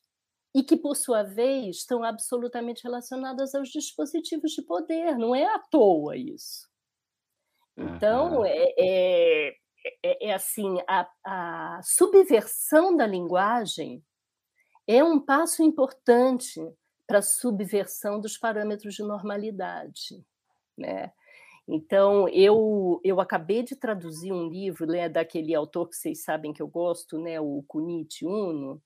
e que, por sua vez, estão absolutamente relacionadas aos dispositivos de poder. Não é à toa isso. Então, uhum. é, é, é, é, assim: a, a subversão da linguagem é um passo importante para a subversão dos parâmetros de normalidade. Né? Então, eu, eu acabei de traduzir um livro né, daquele autor que vocês sabem que eu gosto, né, o Kunichi Uno,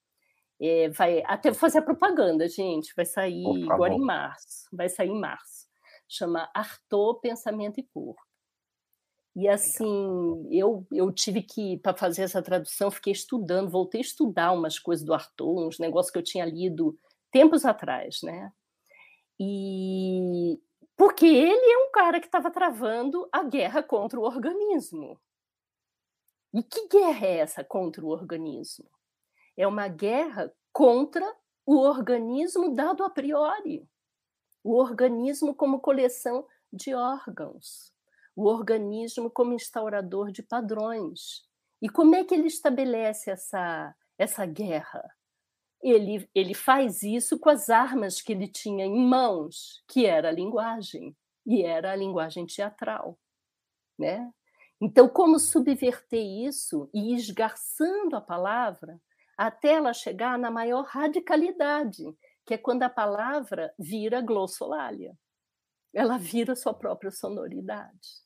é, vai até fazer propaganda, gente. Vai sair agora em março. Vai sair em março. Chama Arthur Pensamento e Corpo. E assim, eu, eu tive que, para fazer essa tradução, fiquei estudando, voltei a estudar umas coisas do Arthur, uns negócios que eu tinha lido tempos atrás, né? E porque ele é um cara que estava travando a guerra contra o organismo. E que guerra é essa contra o organismo? é uma guerra contra o organismo dado a priori, o organismo como coleção de órgãos, o organismo como instaurador de padrões. E como é que ele estabelece essa, essa guerra? Ele, ele faz isso com as armas que ele tinha em mãos, que era a linguagem, e era a linguagem teatral. Né? Então, como subverter isso e esgarçando a palavra até ela chegar na maior radicalidade, que é quando a palavra vira glossolalia. Ela vira sua própria sonoridade.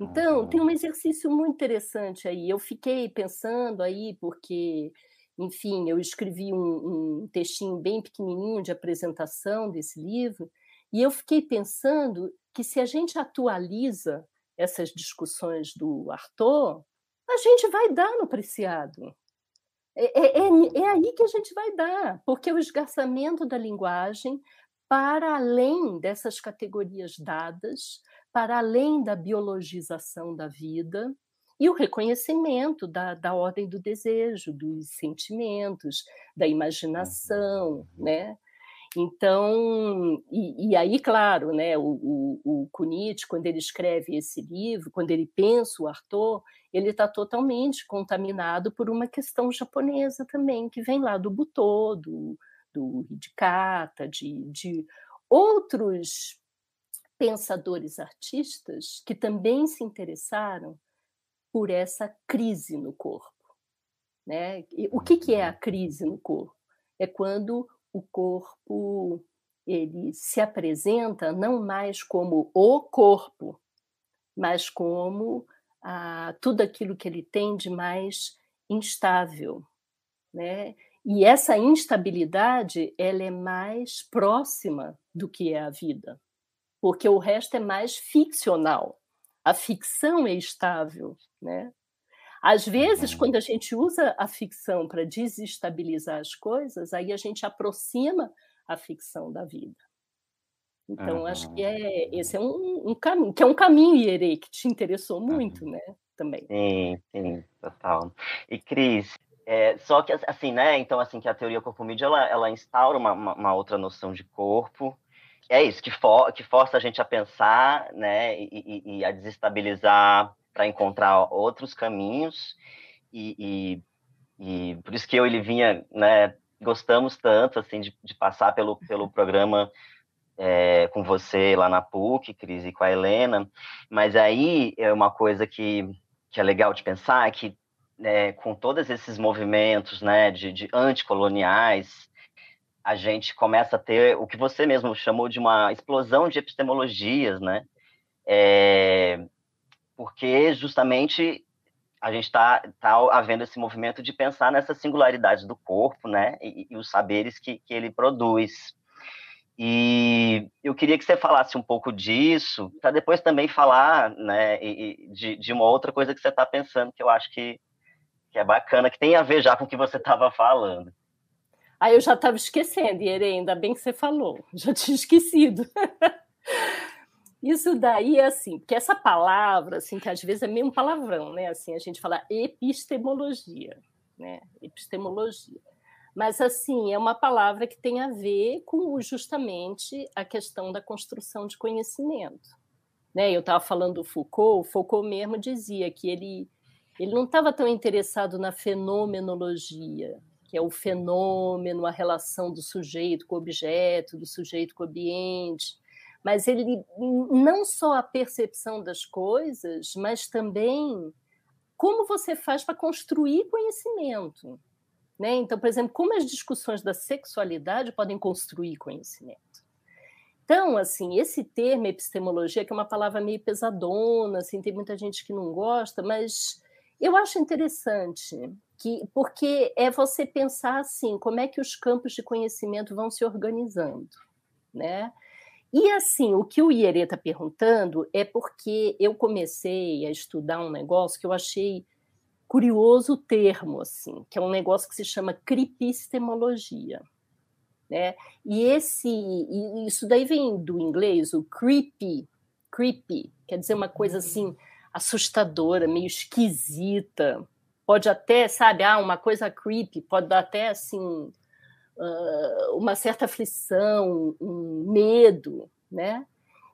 Então, tem um exercício muito interessante aí. Eu fiquei pensando aí, porque enfim, eu escrevi um, um textinho bem pequenininho de apresentação desse livro, e eu fiquei pensando que se a gente atualiza essas discussões do Arthur, a gente vai dar no Preciado. É, é, é, é, aí que a gente vai dar, porque o esgarçamento da linguagem, para além dessas categorias dadas, para além da biologização da vida, e o reconhecimento da, da ordem do desejo, dos sentimentos, da imaginação, né? Então, e, e, aí, claro, né, o, o, o Kunitz, quando ele escreve esse livro, quando ele pensa o Arthur, ele está totalmente contaminado por uma questão japonesa também, que vem lá do Butô, do, do Hidikata, de, de outros pensadores artistas que também se interessaram por essa crise no corpo. Né? E o que, que é a crise no corpo? É quando o corpo ele se apresenta não mais como o corpo, mas como ah, tudo aquilo que ele tem de mais instável, né? E essa instabilidade ela é mais próxima do que é a vida, porque o resto é mais ficcional. A ficção é estável, né? Às vezes, uhum. quando a gente usa a ficção para desestabilizar as coisas, aí a gente aproxima a ficção da vida. Então, uhum. acho que é, esse é um, um, caminho, que é um caminho, Ierê, que te interessou muito, uhum. né? Também. Sim, sim, total. E, Cris, é, só que, assim, né? Então, assim, que a teoria corpo-mídia, ela, ela instaura uma, uma, uma, outra noção de corpo, é isso, que, for, que força a gente a pensar, né? E, e, e a desestabilizar para encontrar outros caminhos e, e, por isso que eu e ele vinha, né, gostamos tanto assim de, de passar pelo, pelo programa é, com você lá na PUC, Cris, e com a Helena, mas aí é uma coisa que, que é legal de pensar, é que é, com todos esses movimentos né, de, de anticoloniais, a gente começa a ter o que você mesmo chamou de uma explosão de epistemologias, né? É, porque justamente a gente está tá havendo esse movimento de pensar nessa singularidade do corpo, né, e, e os saberes que, que ele produz. E eu queria que você falasse um pouco disso, para depois também falar, né, de, de uma outra coisa que você está pensando, que eu acho que, que é bacana, que tem a ver já com o que você estava falando. Ah, eu já estava esquecendo, Ierê, ainda bem que você falou, [LAUGHS] já tinha esquecido. Isso daí é assim, porque essa palavra, assim, que às vezes é meio um palavrão, né? Assim, a gente fala epistemologia, né? Epistemologia. Mas, assim, é uma palavra que tem a ver com justamente a questão da construção de conhecimento. Né? Eu estava falando do Foucault, Foucault mesmo dizia que ele, ele não estava tão interessado na fenomenologia, que é o fenômeno, a relação do sujeito com o objeto, do sujeito com o ambiente, mas ele não só a percepção das coisas, mas também como você faz para construir conhecimento. Né? Então, por exemplo, como as discussões da sexualidade podem construir conhecimento. Então, assim, esse termo epistemologia, que é uma palavra meio pesadona, assim, tem muita gente que não gosta, mas eu acho interessante, que, porque é você pensar assim, como é que os campos de conhecimento vão se organizando, né? E assim, o que o Ierê está perguntando é porque eu comecei a estudar um negócio que eu achei curioso o termo, assim, que é um negócio que se chama cripistemologia. Né? E esse, e isso daí vem do inglês, o creepy, creepy, quer dizer uma coisa assim assustadora, meio esquisita. Pode até, sabe, ah, uma coisa creepy, pode dar até assim uma certa aflição, um medo, né?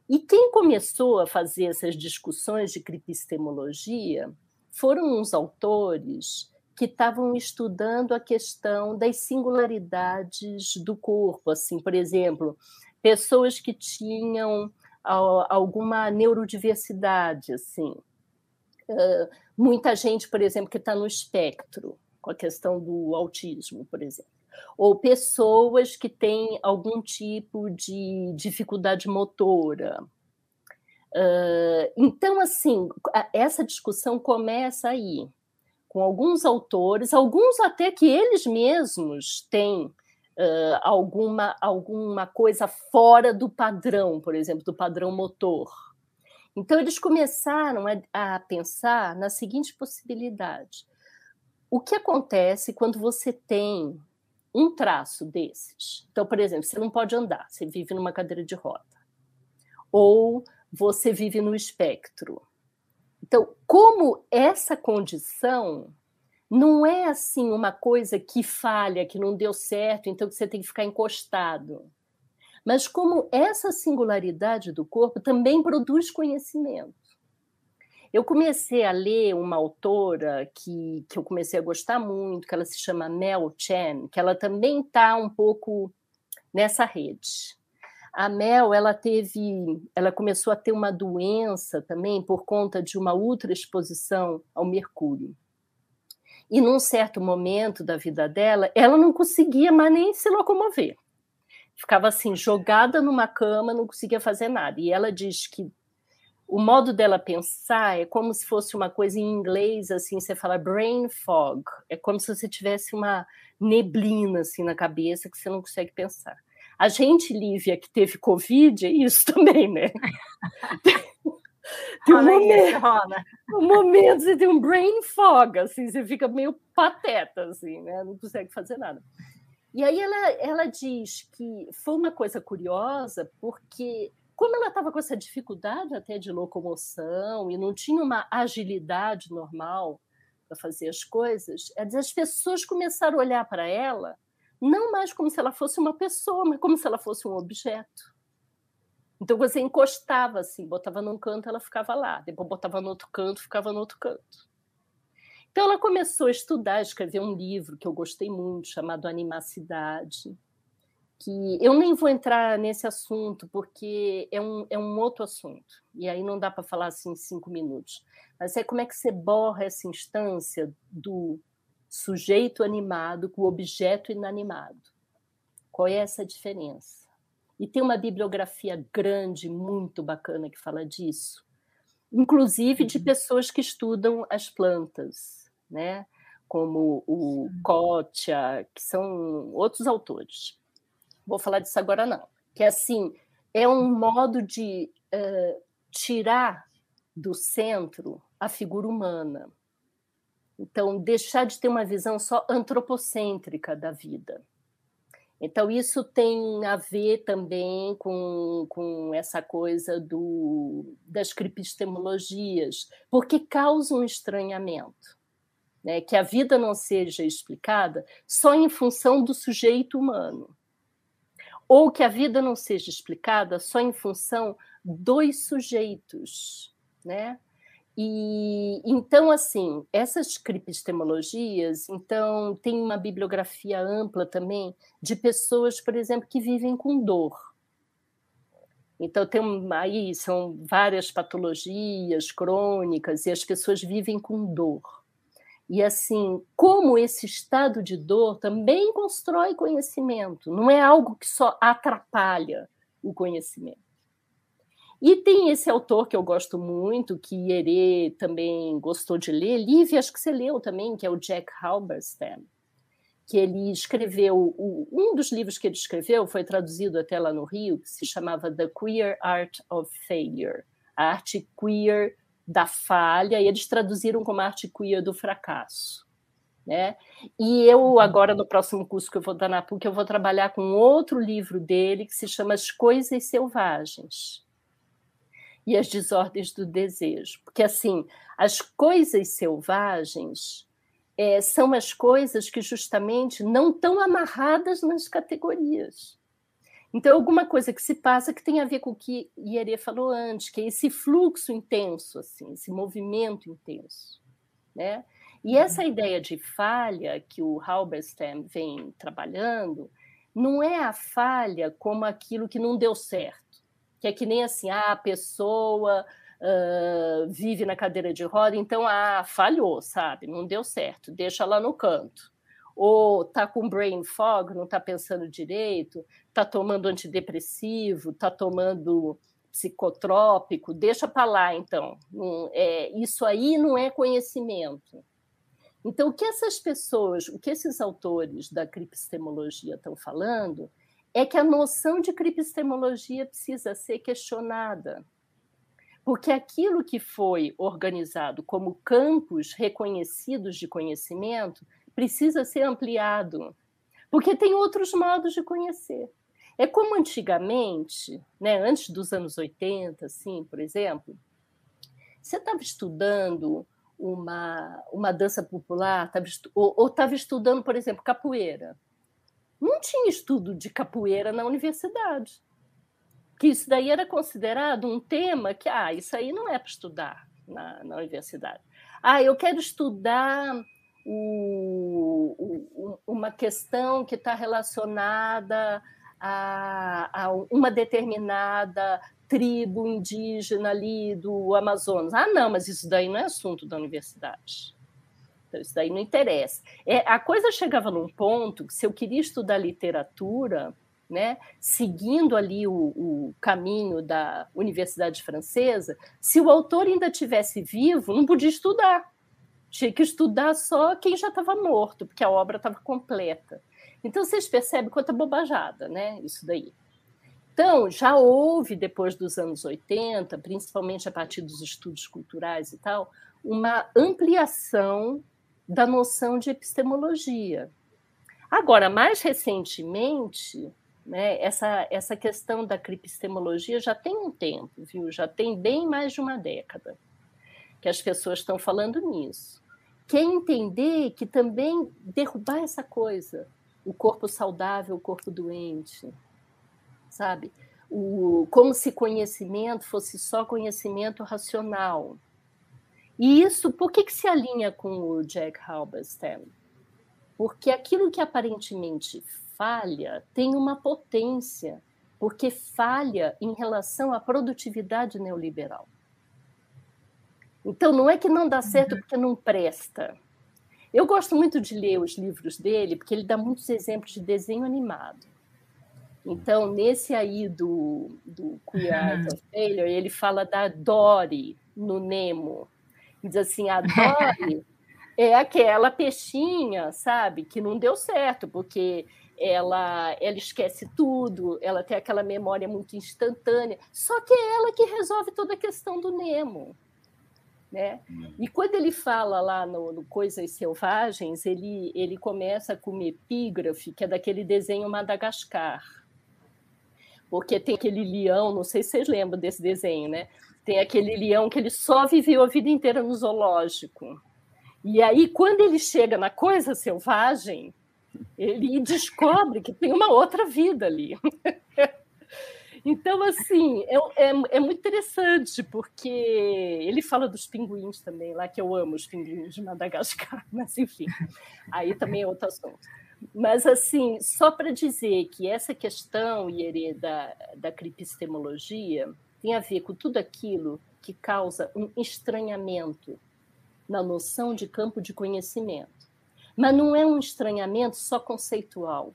E quem começou a fazer essas discussões de cripistemologia foram uns autores que estavam estudando a questão das singularidades do corpo, assim, por exemplo, pessoas que tinham alguma neurodiversidade, assim, muita gente, por exemplo, que está no espectro, com a questão do autismo, por exemplo ou pessoas que têm algum tipo de dificuldade motora. Uh, então, assim, essa discussão começa aí, com alguns autores, alguns até que eles mesmos têm uh, alguma, alguma coisa fora do padrão, por exemplo, do padrão motor. Então, eles começaram a, a pensar na seguinte possibilidade: o que acontece quando você tem um traço desses? Então, por exemplo, você não pode andar, você vive numa cadeira de roda, ou você vive no espectro. Então, como essa condição não é assim uma coisa que falha, que não deu certo, então que você tem que ficar encostado. Mas como essa singularidade do corpo também produz conhecimento. Eu comecei a ler uma autora que, que eu comecei a gostar muito, que ela se chama Mel Chen, que ela também está um pouco nessa rede. A Mel, ela teve, ela começou a ter uma doença também por conta de uma ultraexposição ao mercúrio. E num certo momento da vida dela, ela não conseguia mais nem se locomover. Ficava assim, jogada numa cama, não conseguia fazer nada. E ela diz que o modo dela pensar é como se fosse uma coisa em inglês, assim, você fala brain fog. É como se você tivesse uma neblina assim na cabeça que você não consegue pensar. A gente, Lívia, que teve Covid, é isso [LAUGHS] também, né? Tem um momento, um momento você tem um brain fog, assim, você fica meio pateta, assim, né? Não consegue fazer nada. E aí ela, ela diz que foi uma coisa curiosa, porque como ela estava com essa dificuldade até de locomoção e não tinha uma agilidade normal para fazer as coisas, as pessoas começaram a olhar para ela não mais como se ela fosse uma pessoa, mas como se ela fosse um objeto. Então você encostava assim, botava num canto, ela ficava lá, depois botava no outro canto, ficava no outro canto. Então ela começou a estudar, escrever um livro que eu gostei muito, chamado Animacidade, que eu nem vou entrar nesse assunto, porque é um, é um outro assunto, e aí não dá para falar assim em cinco minutos. Mas é como é que você borra essa instância do sujeito animado com o objeto inanimado. Qual é essa diferença? E tem uma bibliografia grande, muito bacana, que fala disso, inclusive de uhum. pessoas que estudam as plantas, né? como o Kotia, que são outros autores. Vou falar disso agora não. Que é assim, é um modo de uh, tirar do centro a figura humana. Então, deixar de ter uma visão só antropocêntrica da vida. Então, isso tem a ver também com, com essa coisa do, das cripistemologias, porque causa um estranhamento. Né? Que a vida não seja explicada só em função do sujeito humano. Ou que a vida não seja explicada só em função dos sujeitos. Né? E então, assim, essas cripistemologias, então, tem uma bibliografia ampla também de pessoas, por exemplo, que vivem com dor. Então, tem aí são várias patologias crônicas e as pessoas vivem com dor. E assim, como esse estado de dor também constrói conhecimento, não é algo que só atrapalha o conhecimento. E tem esse autor que eu gosto muito, que Ierê também gostou de ler, Lívia, acho que você leu também, que é o Jack Halberstam, que ele escreveu, um dos livros que ele escreveu foi traduzido até lá no Rio, que se chamava The Queer Art of Failure, a arte queer da falha, e eles traduziram como arte queer do fracasso. Né? E eu, agora, no próximo curso que eu vou dar na PUC, eu vou trabalhar com outro livro dele, que se chama As Coisas Selvagens, e as desordens do desejo. Porque, assim, as coisas selvagens é, são as coisas que justamente não estão amarradas nas categorias. Então, alguma coisa que se passa que tem a ver com o que Ierê falou antes, que é esse fluxo intenso, assim, esse movimento intenso. Né? E essa uhum. ideia de falha que o Halberstam vem trabalhando não é a falha como aquilo que não deu certo que é que nem assim, ah, a pessoa uh, vive na cadeira de roda, então, ah, falhou, sabe? Não deu certo, deixa lá no canto. Ou tá com brain fog, não tá pensando direito, tá tomando antidepressivo, tá tomando psicotrópico, deixa para lá, então. é, isso aí não é conhecimento. Então, o que essas pessoas, o que esses autores da cripistemologia estão falando é que a noção de cripistemologia precisa ser questionada. Porque aquilo que foi organizado como campos reconhecidos de conhecimento precisa ser ampliado, porque tem outros modos de conhecer. É como antigamente, né, antes dos anos 80, assim, por exemplo, você estava estudando uma, uma dança popular, tava, ou estava estudando, por exemplo, capoeira. Não tinha estudo de capoeira na universidade. Que isso daí era considerado um tema que, ah, isso aí não é para estudar na, na universidade. Ah, eu quero estudar o, o, uma questão que está relacionada a, a, uma determinada tribo indígena ali do Amazonas. Ah, não, mas isso daí não é assunto da universidade. Então, isso daí não interessa. É, a coisa chegava num ponto que, se eu queria estudar literatura, né, seguindo ali o, o, caminho da Universidade Francesa, se o autor ainda tivesse vivo, não podia estudar. Tinha que estudar só quem já estava morto, porque a obra estava completa. Então vocês percebem quanta bobajada, né? Isso daí. Então, já houve, depois dos anos 80, principalmente a partir dos estudos culturais e tal, uma ampliação da noção de epistemologia. Agora, mais recentemente, né, essa, essa questão da cripistemologia já tem um tempo, viu? Já tem bem mais de uma década que as pessoas estão falando nisso. Quer entender que também derrubar essa coisa, o corpo saudável, o corpo doente, sabe? O, como se conhecimento fosse só conhecimento racional. E isso, por que, que se alinha com o Jack Halberstam? Porque aquilo que aparentemente falha tem uma potência, porque falha em relação à produtividade neoliberal. Então, não é que não dá certo uhum. porque não presta. Eu gosto muito de ler os livros dele, porque ele dá muitos exemplos de desenho animado. Então, nesse aí do, do Queer Art of Failure, ele fala da Dory no Nemo. Diz assim, a Dory [LAUGHS] é aquela peixinha, sabe, que não deu certo, porque ela, ela esquece tudo, ela tem aquela memória muito instantânea. Só que é ela que resolve toda a questão do Nemo. Né? Hum. E quando ele fala lá no, no, Coisas Selvagens, ele, ele começa com uma epígrafe, que é daquele desenho Madagascar. Porque tem aquele leão, não sei se vocês lembram desse desenho, né? Tem aquele leão que ele só viveu a vida inteira no zoológico. E aí, quando ele chega na coisa selvagem, ele descobre que tem uma outra vida ali. [LAUGHS] Então, assim, é, é, é, muito interessante, porque ele fala dos pinguins também, lá que eu amo os pinguins de Madagascar, [LAUGHS] mas enfim, aí também é outro assunto. Mas, assim, só para dizer que essa questão, Ierê, da, da cripistemologia tem a ver com tudo aquilo que causa um estranhamento na noção de campo de conhecimento. Mas não é um estranhamento só conceitual,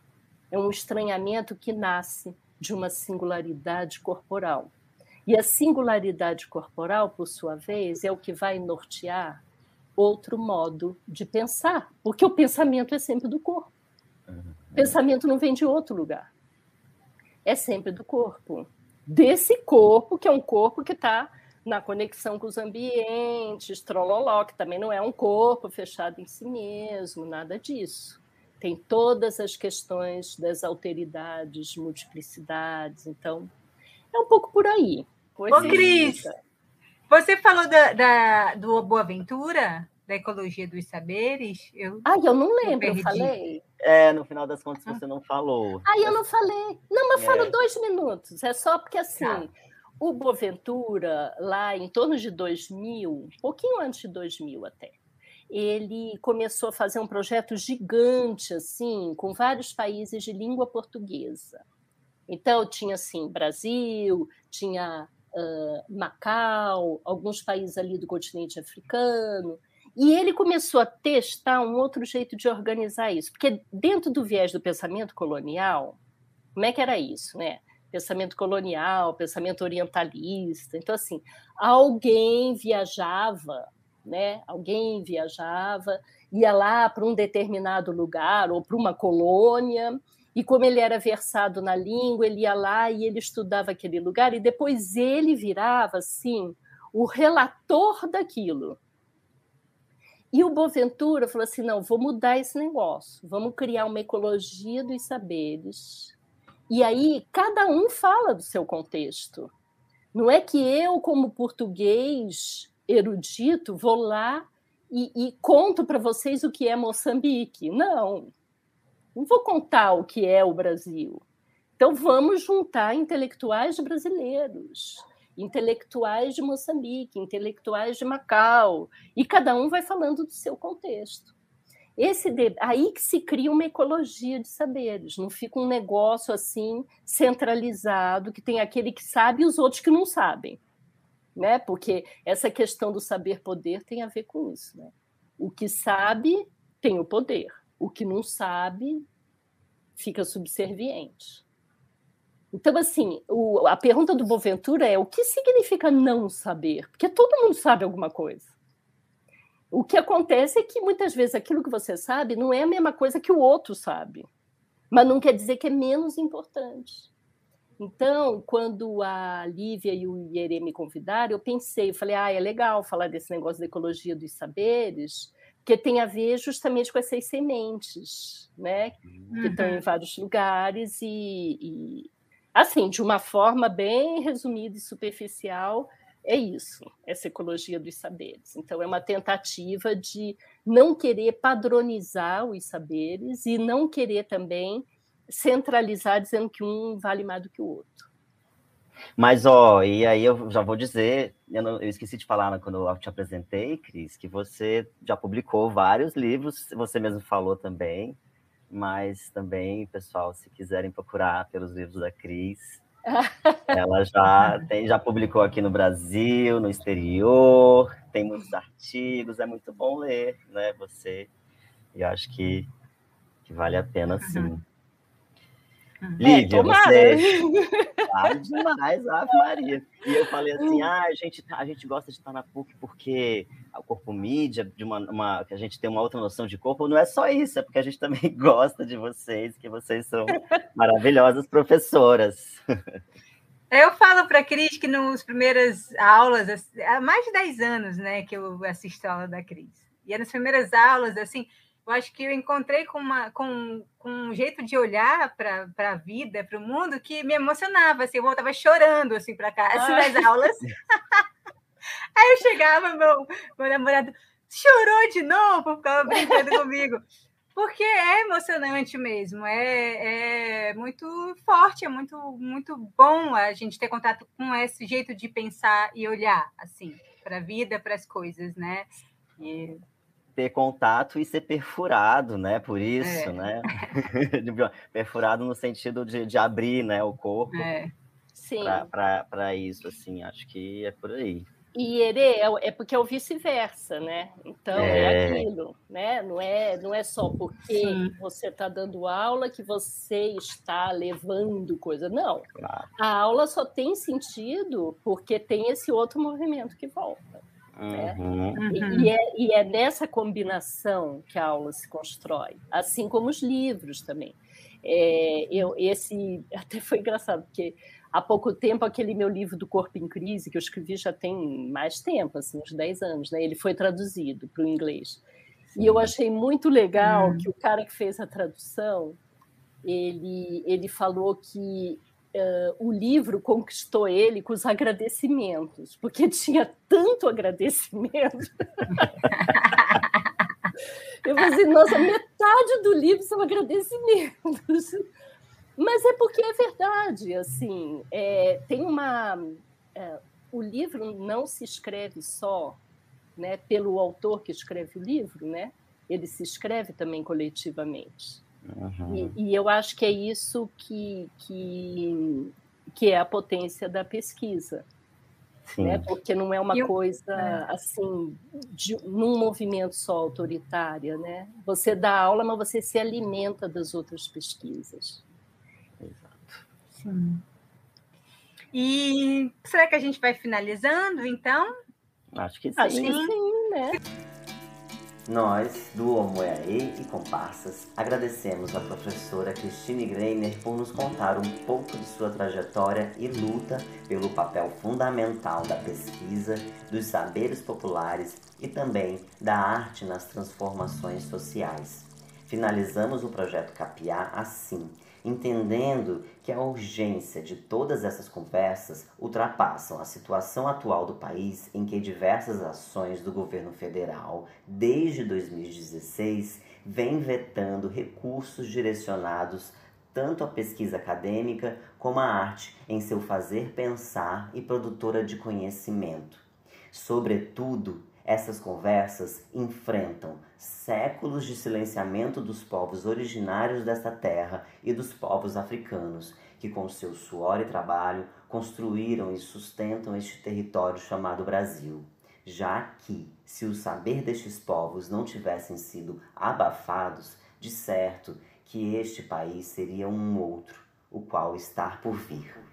é um estranhamento que nasce de uma singularidade corporal. E a singularidade corporal, por sua vez, é o que vai nortear outro modo de pensar, porque o pensamento é sempre do corpo. O pensamento não vem de outro lugar. É sempre do corpo. Desse corpo, que é um corpo que está na conexão com os ambientes, trololó, que também não é um corpo fechado em si mesmo, nada disso tem todas as questões das alteridades, multiplicidades, então é um pouco por aí. Ô, Cris, você falou da, da, do Boaventura, da Ecologia dos Saberes? Eu, ah, eu não lembro, eu, eu falei. É, no final das contas você não falou. Ah, eu não falei. Não, mas é. falo dois minutos. É só porque assim, tá. o Boaventura, lá em torno de 2000, um pouquinho antes de 2000 até, ele começou a fazer um projeto gigante, assim, com vários países de língua portuguesa. Então, tinha, assim, Brasil, tinha uh, Macau, alguns países ali do continente africano, e ele começou a testar um outro jeito de organizar isso, porque dentro do viés do pensamento colonial, como é que era isso, né? Pensamento colonial, pensamento orientalista. Então, assim, alguém viajava né? Alguém viajava, ia lá para um determinado lugar ou para uma colônia, e como ele era versado na língua, ele ia lá e ele estudava aquele lugar, e depois ele virava assim o relator daquilo. E o Boaventura falou assim: não, vou mudar esse negócio, vamos criar uma ecologia dos saberes. E aí cada um fala do seu contexto. Não é que eu, como português erudito, vou lá e, e conto para vocês o que é Moçambique. Não, não vou contar o que é o Brasil. Então vamos juntar intelectuais brasileiros intelectuais de Moçambique, intelectuais de Macau, e cada um vai falando do seu contexto. Esse aí que se cria uma ecologia de saberes, não fica um negócio assim centralizado que tem aquele que sabe e os outros que não sabem, né? Porque essa questão do saber poder tem a ver com isso, né? O que sabe tem o poder, o que não sabe fica subserviente. Então, assim, o, a pergunta do Boventura é o que significa não saber? Porque todo mundo sabe alguma coisa. O que acontece é que muitas vezes aquilo que você sabe não é a mesma coisa que o outro sabe, mas não quer dizer que é menos importante. Então, quando a Lívia e o Ierê me convidaram, eu pensei, eu falei, ah, é legal falar desse negócio da ecologia dos saberes, porque tem a ver justamente com essas sementes, né, uhum. que estão em vários lugares e, e Assim, de uma forma bem resumida e superficial, é isso, essa ecologia dos saberes. Então, é uma tentativa de não querer padronizar os saberes e não querer também centralizar dizendo que um vale mais do que o outro. Mas, ó, e aí eu já vou dizer, eu, não, eu esqueci de falar quando eu te apresentei, Cris, que você já publicou vários livros, você mesmo falou também, mas também, pessoal, se quiserem procurar pelos livros da Cris, [LAUGHS] ela já, tem, já publicou aqui no Brasil, no exterior, tem muitos artigos, é muito bom ler, né? Você, e acho que, que vale a pena sim. Uhum. Lívia, é, você. Sabe demais, Ave Maria. E eu falei assim: ah, a gente, a gente gosta de estar na PUC porque o corpo mídia, de uma, uma, que a gente tem uma outra noção de corpo, não é só isso, é porque a gente também [LAUGHS] gosta de vocês, que vocês são maravilhosas professoras. Eu falo para a Cris que nas primeiras aulas, há mais de 10 anos né, que eu assisto a aula da Cris. E nas primeiras aulas, assim, eu acho que eu encontrei com, uma, com, com um jeito de olhar para a vida, para o mundo, que me emocionava. Assim, eu voltava chorando assim, para casa nas aulas. [LAUGHS] Aí eu chegava, meu, meu namorado chorou de novo, ficava brincando comigo. Porque é emocionante mesmo, é, é muito forte, é muito, muito bom a gente ter contato com esse jeito de pensar e olhar, assim, para a vida, para as coisas, né? E ter contato e ser perfurado, né? Por isso, é. né? [LAUGHS] perfurado no sentido de, de abrir, né, o corpo. É. Para isso, assim, acho que é por aí. E Herê é, é porque é o vice-versa, né? Então é. é. aquilo, né? Não é, não é só porque Sim. você está dando aula que você está levando coisa. Não. Claro. A aula só tem sentido porque tem esse outro movimento que volta. Né? Uhum. E, e, é, e é nessa combinação que a aula se constrói, assim como os livros também. É, eu, esse [LAUGHS] até foi engraçado, porque há pouco tempo aquele meu livro do Corpo em Crise, que eu escrevi já tem mais tempo, assim, uns 10 anos, né? ele foi traduzido para o inglês. Sim. E eu achei muito legal hum. que o cara que fez a tradução, ele, ele falou que uh, o livro conquistou ele com os agradecimentos, porque tinha tanto agradecimento. [LAUGHS] Eu falei assim, nossa, metade do livro são agradecimentos. Mas é porque é verdade, assim, é, tem uma... É, o livro não se escreve só né, pelo autor que escreve o livro, né? ele se escreve também coletivamente. Uhum. E, e, eu acho que é isso que, que, que é a potência da pesquisa. Né? Porque não é uma eu, coisa é. assim, de, num movimento só autoritária. Né? Você dá aula, mas você se alimenta das outras pesquisas. Exato. Sim. E será que a gente vai finalizando, então? Acho que sim. Acho que sim. né? Nós, do Omoeaê e Comparsas, agradecemos a professora Christine Greiner por nos contar um pouco de sua trajetória e luta pelo papel fundamental da pesquisa, dos saberes populares e também da arte nas transformações sociais. Finalizamos o projeto Capiá assim, entendendo que a urgência de todas essas conversas ultrapassam a situação atual do país em que diversas ações do governo federal, desde 2016, vêm vetando recursos direcionados tanto à pesquisa acadêmica como à arte em seu fazer pensar e produtora de conhecimento. Sobretudo, essas conversas enfrentam séculos de silenciamento dos povos originários desta terra e dos povos africanos, que com seu suor e trabalho construíram e sustentam este território chamado Brasil. Já que, se o saber destes povos não tivessem sido abafados, de certo que este país seria um outro, o qual está por vir.